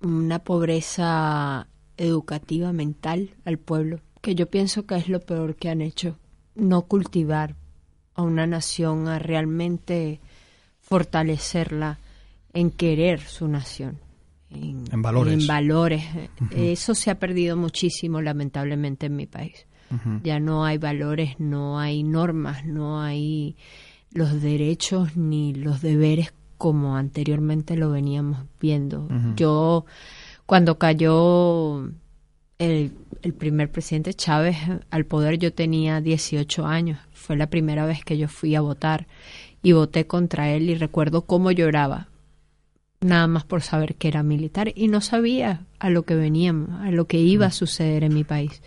una pobreza educativa mental al pueblo, que yo pienso que es lo peor que han hecho, no cultivar a una nación, a realmente fortalecerla en querer su nación. En, En valores. En valores. Eso se ha perdido muchísimo, lamentablemente, en mi país. Ya no hay valores, no hay normas, no hay los derechos ni los deberes como anteriormente lo veníamos viendo. Yo, cuando cayó el, el primer presidente Chávez al poder, yo tenía 18 años. Fue la primera vez que yo fui a votar y voté contra él y recuerdo cómo lloraba nada más por saber que era militar y no sabía a lo que veníamos, a lo que iba a suceder en mi país.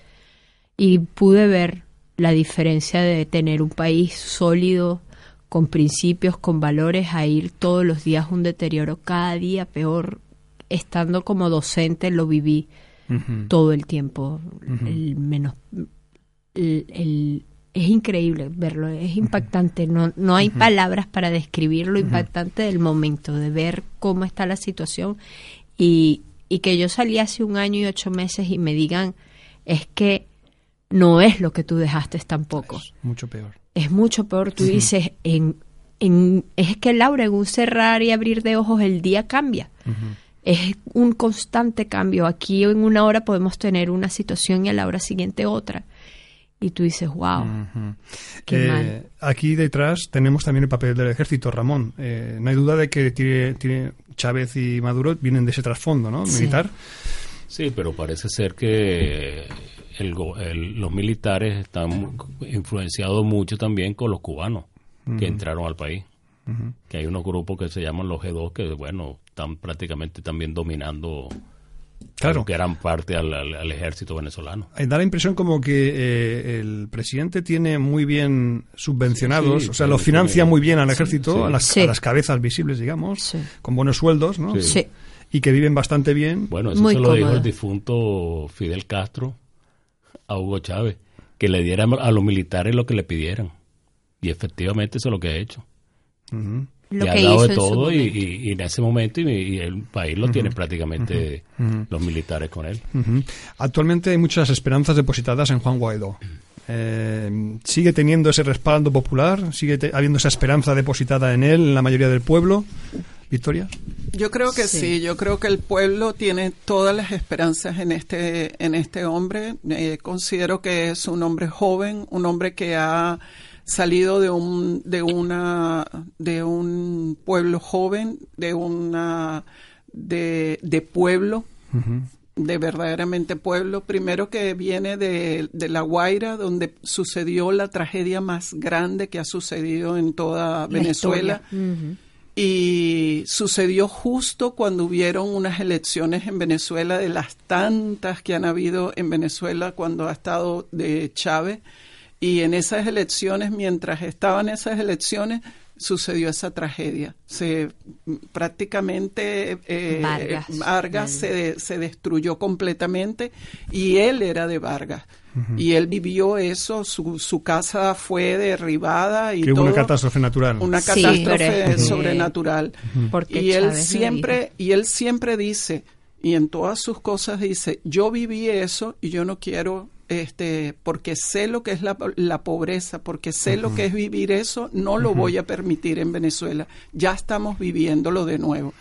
Y pude ver la diferencia de tener un país sólido, con principios, con valores, a ir todos los días un deterioro cada día peor. Estando como docente lo viví todo el tiempo. el menos, el- el- es increíble verlo, es impactante. No, no hay palabras para describir lo impactante del momento, de ver cómo está la situación y, y que yo salí hace un año y ocho meses y me digan, es que no es lo que tú dejaste tampoco Mucho peor. es mucho peor. Tú dices, en, en, es que Laura, en un cerrar y abrir de ojos el día cambia. Es un constante cambio. Aquí en una hora podemos tener una situación y a la hora siguiente otra. Y tú dices, wow, qué Eh, mal. Aquí detrás tenemos también el papel del ejército, Ramón. Eh, no hay duda de que tiene, tiene Chávez y Maduro vienen de ese trasfondo, ¿no? Militar. Sí, pero parece ser que el los militares están influenciados mucho también con los cubanos que entraron al país. Que hay unos grupos que se llaman los G2 que, bueno, están prácticamente también dominando Claro. gran parte al, al- al ejército venezolano. Eh, Da la impresión como que eh, el presidente tiene muy bien subvencionados, Sí, o sea, sí, lo financia muy bien al ejército, sí. A, las, Sí. a las cabezas visibles, digamos, Sí. con buenos sueldos, ¿no? Sí. Sí. Y que viven bastante bien. Bueno, eso Muy se lo dijo el difunto Fidel Castro a Hugo Chávez, que le diera a los militares lo que le pidieran. Y efectivamente eso es lo que ha hecho. Ujú. Lo que hizo de en todo y, y- y en ese momento y, y el país lo tiene prácticamente los militares con él. Ujú. Actualmente hay muchas esperanzas depositadas en Juan Guaidó. Eh, ¿Sigue teniendo ese respaldo popular? ¿Sigue te- habiendo esa esperanza depositada en él, en la mayoría del pueblo? Victoria. Yo creo que sí. Sí. yo creo que el pueblo tiene todas las esperanzas en este, en este hombre. Eh, considero que es un hombre joven, un hombre que ha salido de un, de una, de un pueblo joven, de una, de, de pueblo, de verdaderamente pueblo. Primero que viene de, de La Guaira, donde sucedió la tragedia más grande que ha sucedido en toda Venezuela. Y sucedió justo cuando hubieron unas elecciones en Venezuela, de las tantas que han habido en Venezuela cuando ha estado de Chávez. Y en esas elecciones, mientras estaban esas elecciones, sucedió esa tragedia. Se prácticamente eh, Vargas. Vargas se, se destruyó completamente y él era de Vargas. Y él vivió eso, su, su casa fue derribada y Que hubo todo. una catástrofe natural. Una Sí, catástrofe pero sobrenatural. Porque Y él Chávez siempre, y él siempre dice, y en todas sus cosas dice, yo viví eso y yo no quiero, este, porque sé lo que es la, la pobreza, porque sé lo que es vivir eso, no lo voy a permitir en Venezuela. Ya estamos viviéndolo de nuevo.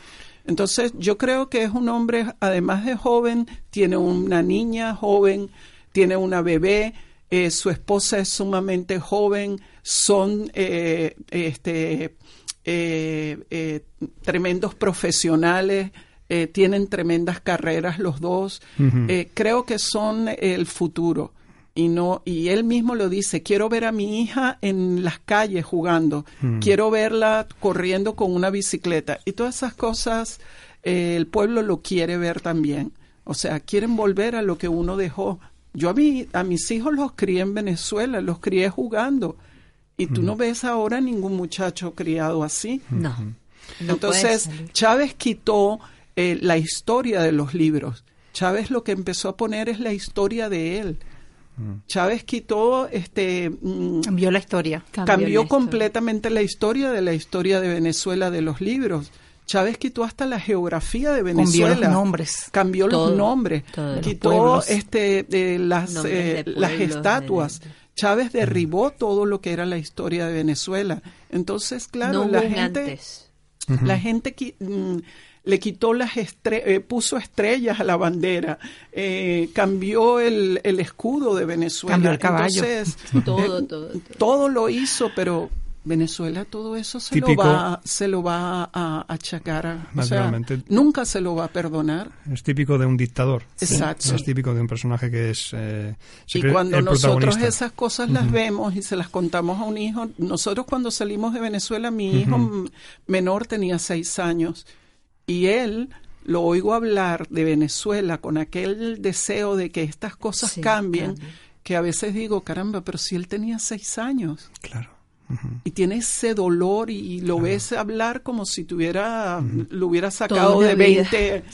Entonces, yo creo que es un hombre, además de joven, tiene una niña joven, tiene una bebé, eh, su esposa es sumamente joven, son eh, este, eh, eh, tremendos profesionales, eh, tienen tremendas carreras los dos. Eh, creo que son el futuro. Y no, y él mismo lo dice, quiero ver a mi hija en las calles jugando, quiero verla corriendo con una bicicleta. Y todas esas cosas eh, el pueblo lo quiere ver también. O sea, quieren volver a lo que uno dejó. Yo a, mí, a mis hijos los crié en Venezuela, los crié jugando. Y tú no ves ahora ningún muchacho criado así. No. Entonces. Chávez quitó eh, la historia de los libros. Chávez lo que empezó a poner es la historia de él. Chávez quitó, este, mm, Cambió la historia. cambió, la historia. completamente la historia de la historia de Venezuela de los libros. Chávez quitó hasta la geografía de Cambió Venezuela. los nombres. Cambió Todo, los nombres. los Quitó pueblos. este, las, eh, las pueblos, estatuas. de- Chávez derribó todo lo que era la historia de Venezuela. Entonces, claro, no la gente... antes. La gente mm, le quitó las estre- eh, puso estrellas a la bandera, eh, cambió el, el escudo de Venezuela. Cambió el caballo. Entonces, Todo, eh, todo, todo. todo lo hizo, pero Venezuela todo eso se Típico. lo va, se lo va a achacar. A, o sea, nunca se lo va a perdonar. Es típico de un dictador. Exacto. Es típico de un personaje que es. eh, se Y cuando el nosotros esas cosas las vemos y se las contamos a un hijo, nosotros cuando salimos de Venezuela, mi hijo menor tenía seis años y él lo oigo hablar de Venezuela con aquel deseo de que estas cosas Sí, cambien, cambien. que a veces digo, caramba, pero si él tenía seis años Claro. y tiene ese dolor y, y lo ves hablar como si tuviera lo hubiera sacado de una vida. 20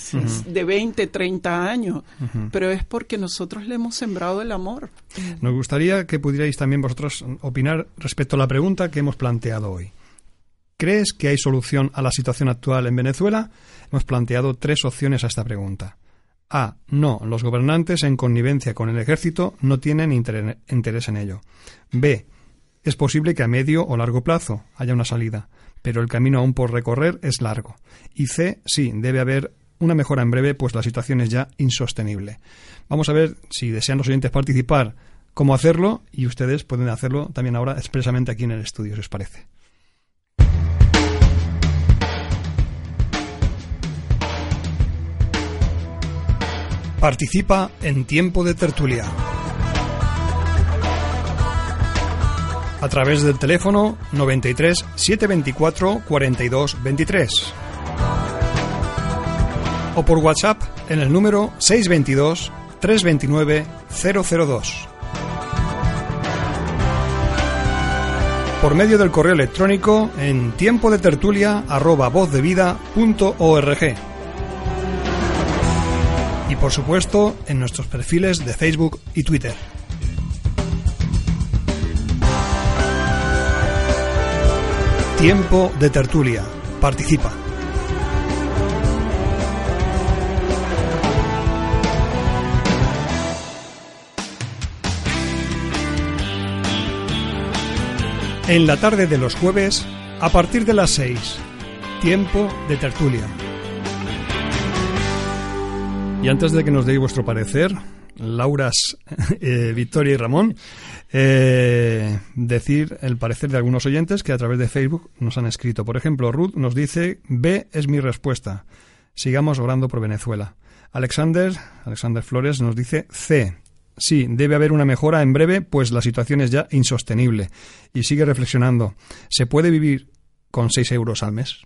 de 20, 30 años, pero es porque nosotros le hemos sembrado el amor. Nos gustaría que pudierais también vosotros opinar respecto a la pregunta que hemos planteado hoy. ¿Crees que hay solución a la situación actual en Venezuela? Hemos planteado tres opciones a esta pregunta. A. No, los gobernantes en connivencia con el ejército no tienen inter- interés en ello. B. Es posible que a medio o largo plazo haya una salida, pero el camino aún por recorrer es largo. Y C. Sí, debe haber una mejora en breve, pues la situación es ya insostenible. Vamos a ver si desean los oyentes participar, cómo hacerlo, y ustedes pueden hacerlo también ahora expresamente aquí en el estudio, si os parece. Participa en tiempo de tertulia. A través del teléfono 93 724 42 23. O por WhatsApp en el número 622 329 002. Por medio del correo electrónico en tiempo de tertulia arroba. Por supuesto en nuestros perfiles de Facebook y Twitter. Tiempo de tertulia. Participa. En la tarde de los jueves, a partir de las 6, tiempo de tertulia. Y antes de que nos deis vuestro parecer, Lauras, eh, Victoria y Ramón, eh, decir el parecer de algunos oyentes que a través de Facebook nos han escrito. Por ejemplo, Ruth nos dice, B es mi respuesta. Sigamos orando por Venezuela. Alexander, Alexander Flores nos dice C. Sí, debe haber una mejora en breve, pues la situación es ya insostenible. Y sigue reflexionando. ¿Se puede vivir con 6 euros al mes?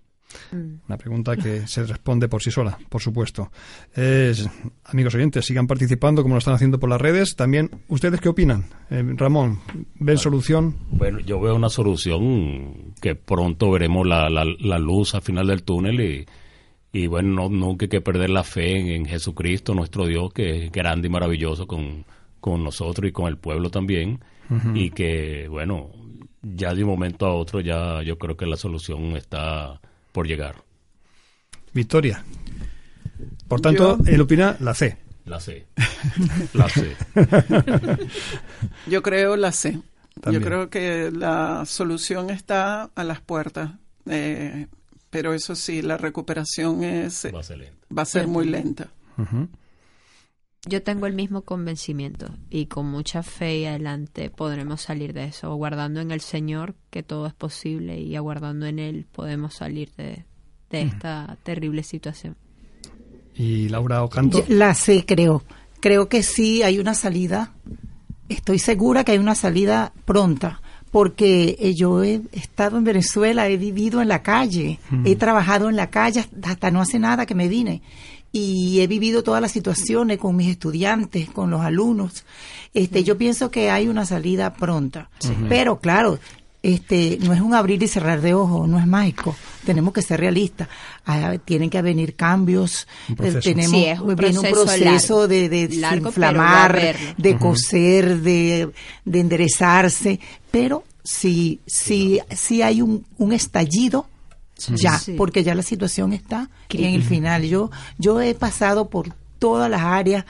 Una pregunta que se responde por sí sola, por supuesto. Es- amigos oyentes, sigan participando como lo están haciendo por las redes. También, ¿ustedes qué opinan? Eh, Ramón, ¿ven solución? Bueno, yo veo una solución que pronto veremos la, la, la luz al final del túnel y, y bueno, no, nunca hay que perder la fe en, en Jesucristo, nuestro Dios, que es grande y maravilloso con, con nosotros y con el pueblo también. Y que, bueno, ya de un momento a otro ya yo creo que la solución está por llegar. Victoria. Por tanto, Yo- él opina la C. La C. La C. Yo creo la C. También. Yo creo que la solución está a las puertas. Eh, pero eso sí, la recuperación es, Va a ser lenta. va a ser muy lenta. Yo tengo el mismo convencimiento y con mucha fe y adelante podremos salir de eso, aguardando en el Señor que todo es posible y aguardando en Él podemos salir de, de esta terrible situación. Y Laura Ocanto. Yo La sé, creo. Creo que sí hay una salida. Estoy segura que hay una salida pronta. Porque eh, yo he estado en Venezuela, he vivido en la calle, he trabajado en la calle hasta no hace nada que me vine. Y he vivido todas las situaciones con mis estudiantes, con los alumnos. Este, yo pienso que hay una salida pronta. Pero claro, este, no es un abrir y cerrar de ojos, no es mágico. Tenemos que ser realistas. Ah, tienen que venir cambios. Eh, tenemos Sí, es un proceso largo. de, de Largo, inflamar, de coser, de, de enderezarse. Pero sí, sí, sí hay un, un estallido ya, Sí. porque ya la situación está en el final. Yo, yo he pasado por todas las áreas.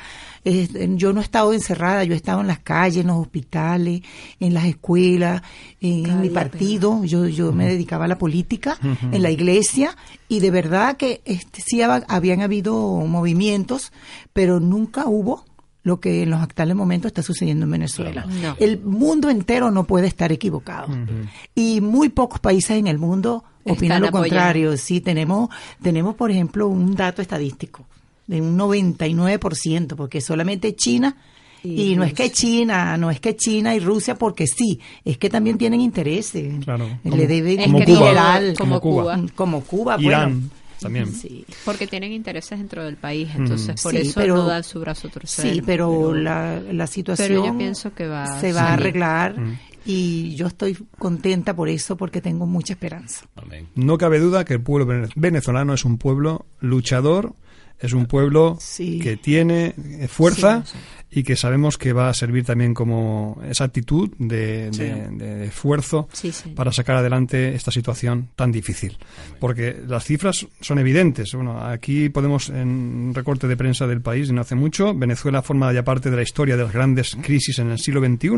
Eh, yo no he estado encerrada, yo he estado en las calles, en los hospitales, en las escuelas, en, en mi partido. Yo, yo me dedicaba a la política, en la iglesia, y de verdad que este, sí hab- habían habido movimientos, pero nunca hubo lo que en los actuales momentos está sucediendo en Venezuela. No. El mundo entero no puede estar equivocado. Y muy pocos países en el mundo opinan Están lo apoyando. contrario. Sí, tenemos, tenemos, por ejemplo, un dato estadístico de un 99%, porque solamente China, y, Y no es que. China, no es que China y Rusia, porque sí, es que también tienen intereses. Claro, Le como- deben Como que Cuba. como Como Cuba. como Cuba, Irán bueno. también. Sí. Porque tienen intereses dentro del país, entonces por Sí, eso pero- no dan su brazo a torcer. Sí, pero, la, la situación pero yo pienso que va a se va a arreglar y yo estoy contenta por eso porque tengo mucha esperanza. Amén. No cabe duda que el pueblo vene- venezolano es un pueblo luchador, es un pueblo Sí. que tiene eh, fuerza Sí, y que sabemos que va a servir también como esa actitud de, Sí. de- de esfuerzo para sacar adelante esta situación tan difícil. Porque las cifras son evidentes. Bueno, aquí podemos, en un recorte de prensa del país de no hace mucho, Venezuela forma ya parte de la historia de las grandes crisis en el siglo XXI,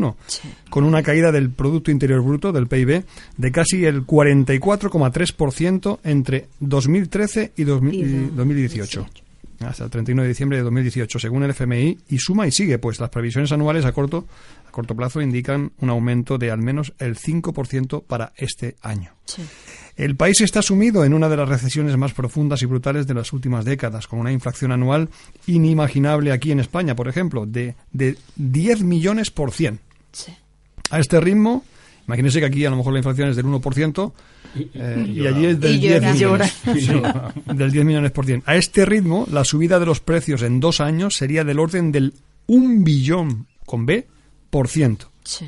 con una caída del Producto Interior Bruto, del PIB, de casi el 44,3% entre 2013 y 2000 y 2018 hasta el 31 de diciembre de 2018, según el FMI, y suma y sigue, pues las previsiones anuales a corto, a corto plazo indican un aumento de al menos el 5% para este año. Sí. El país está sumido en una de las recesiones más profundas y brutales de las últimas décadas, con una inflación anual inimaginable aquí en España, por ejemplo, de, de 10 millones por cien. Sí. A este ritmo, imagínense que aquí a lo mejor la inflación es del 1%, eh, y allí es del Y 10 llora. millones. Sí, del 10 millones por cien. A este ritmo, la subida de los precios en dos años sería del orden del 1 billón, con B, por ciento. Sí.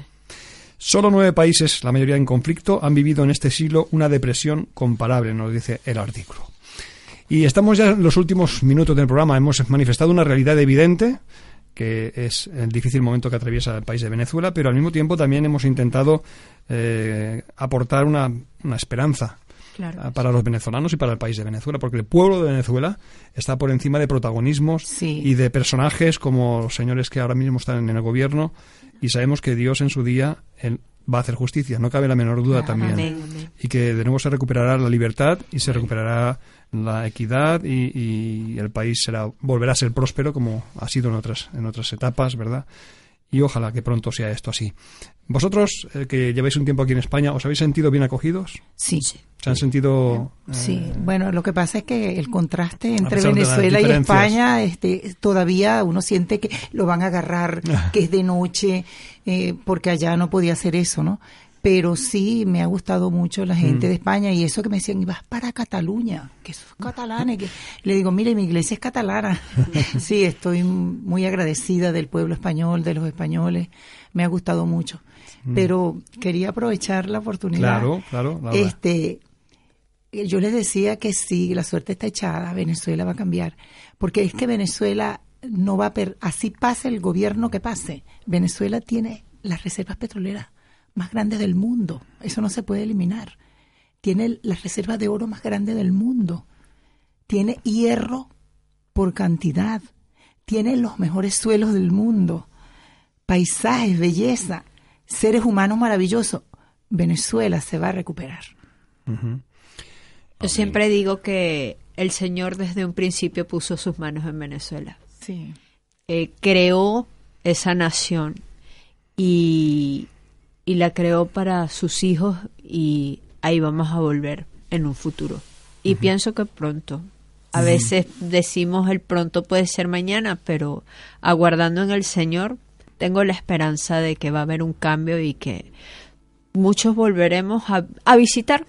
Solo nueve países, la mayoría en conflicto, han vivido en este siglo una depresión comparable, nos dice el artículo. Y estamos ya en los últimos minutos del programa. Hemos manifestado una realidad evidente, que es el difícil momento que atraviesa el país de Venezuela, pero al mismo tiempo también hemos intentado eh, aportar una, una esperanza Claro. ah, para los venezolanos y para el país de Venezuela, porque el pueblo de Venezuela está por encima de protagonismos Sí. y de personajes como los señores que ahora mismo están en el gobierno y sabemos que Dios en su día él va a hacer justicia, no cabe la menor duda también. Amén, amén. Y que de nuevo se recuperará la libertad y se recuperará la equidad y, y el país será volverá a ser próspero como ha sido en otras en otras etapas, ¿verdad? Y ojalá que pronto sea esto así. Vosotros, eh, que lleváis un tiempo aquí en España, ¿os habéis sentido bien acogidos? Sí. ¿Se han sentido...? eh, Sí, bueno, lo que pasa es que el contraste entre Venezuela y. España, este, todavía uno siente que lo van a agarrar, que es de noche, eh, porque allá no podía hacer eso, ¿no? Pero sí me ha gustado mucho la gente Mm. de España y eso que me decían, y vas para Cataluña, que esos catalanes, que le digo, mire, mi iglesia es catalana. sí, estoy muy agradecida del pueblo español, de los españoles, me ha gustado mucho. Mm. Pero quería aprovechar la oportunidad. Claro, claro, Laura. Este, yo les decía que sí, la suerte está echada, Venezuela va a cambiar, porque es que Venezuela no va a per así pase el gobierno que pase. Venezuela tiene las reservas petroleras más grandes del mundo, eso no se puede eliminar. Tiene las reservas de oro más grandes del mundo. Tiene hierro por cantidad. Tiene los mejores suelos del mundo. Paisajes, belleza, seres humanos maravillosos. Venezuela se va a recuperar. Yo siempre digo que el Señor desde un principio puso sus manos en Venezuela. Sí. Eh, creó esa nación y, y la creó para sus hijos y ahí vamos a volver en un futuro. Y pienso que pronto. A veces decimos el pronto puede ser mañana, pero aguardando en el Señor, tengo la esperanza de que va a haber un cambio y que muchos volveremos a, a visitar,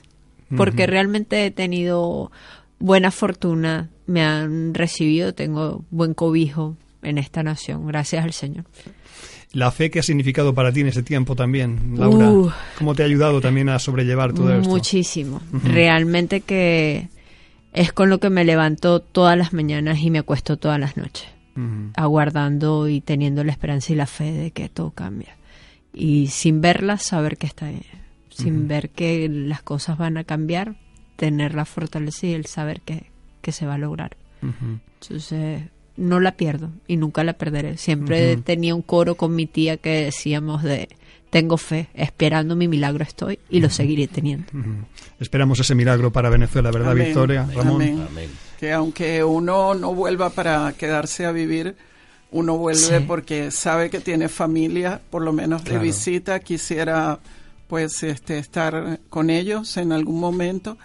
porque realmente he tenido buena fortuna, me han recibido, tengo buen cobijo en esta nación, gracias al Señor. La fe que ha significado para ti en ese tiempo también, Laura. Uh. ¿Cómo te ha ayudado también a sobrellevar todo esto? Muchísimo. Realmente que es con lo que me levanto todas las mañanas y me acuesto todas las noches, aguardando y teniendo la esperanza y la fe de que todo cambia. Y sin verlas, saber que está bien. Sin ver que las cosas van a cambiar, tener la fortaleza y el saber que, que se va a lograr. Entonces, no la pierdo y nunca la perderé. Siempre tenía un coro con mi tía que decíamos de tengo fe, esperando mi milagro estoy y lo seguiré teniendo. Esperamos ese milagro para Venezuela, ¿verdad, Amén. Victoria? Ramón. Amén. Amén. Que aunque uno no vuelva para quedarse a vivir, uno vuelve Sí. porque sabe que tiene familia, por lo menos de Claro. visita, quisiera pues este estar con ellos en algún momento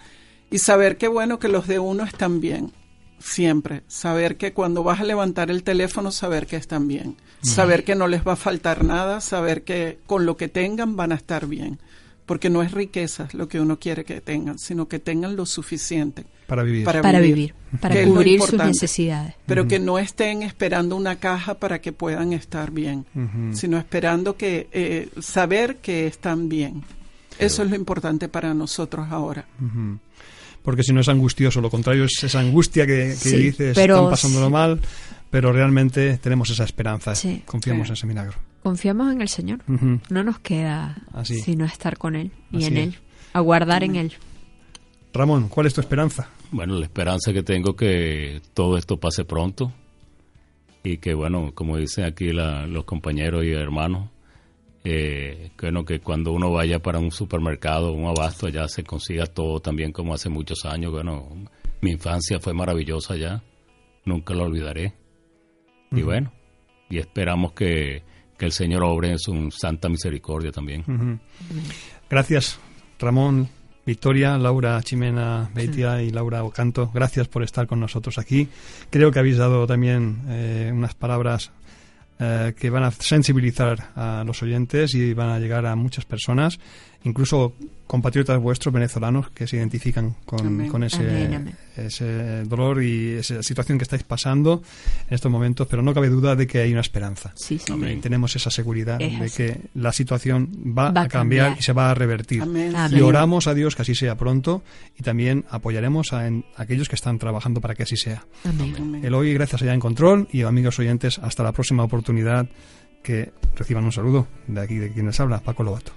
y saber que bueno que los de uno están bien. Siempre, saber que cuando vas a levantar el teléfono, saber que están bien, saber que no les va a faltar nada, saber que con lo que tengan van a estar bien, porque no es riqueza lo que uno quiere que tengan, sino que tengan lo suficiente Para vivir. para, Para vivir, para que cubrir sus necesidades. pero que no estén esperando una caja para que puedan estar bien, sino esperando que eh, saber que están bien. Eso es lo importante para nosotros ahora. Porque si no es angustioso, lo contrario es esa angustia que, que Sí, dices, pero están pasándolo sí. mal, pero realmente tenemos esa esperanza, Sí. confiamos en ese milagro. Confiamos en el Señor. No nos queda Así. sino estar con Él y Así en es. Él, aguardar en Él. Ramón, ¿cuál es tu esperanza? Bueno, la esperanza que tengo que todo esto pase pronto y que, bueno, como dicen aquí la- los compañeros y hermanos, eh, que, bueno, que cuando uno vaya para un supermercado, un abasto, allá se consiga todo también como hace muchos años. Bueno, mi infancia fue maravillosa allá, nunca lo olvidaré. Y bueno, y esperamos que, que el Señor obre en su santa misericordia también. Ujú. Gracias, Ramón, Victoria, Laura Chimena Beitia y Laura Ocanto. Gracias por estar con nosotros aquí. Creo que habéis dado también eh, unas palabras eh, que van a sensibilizar a los oyentes y van a llegar a muchas personas, incluso compatriotas vuestros venezolanos que se identifican con, Amén. con ese, Amén, amén. ese dolor y esa situación que estáis pasando en estos momentos, pero no cabe duda de que hay una esperanza. Sí, sí. Amén. Tenemos esa seguridad Es de que la situación va, Va a cambiar, cambiar. y se va a revertir. Y oramos a Dios que así sea pronto y también apoyaremos a en- aquellos que están trabajando para que así sea. Amén. Amén. Eloy, gracias allá en control y amigos oyentes, hasta la próxima oportunidad que reciban un saludo de aquí de quien les habla, Paco Lobato.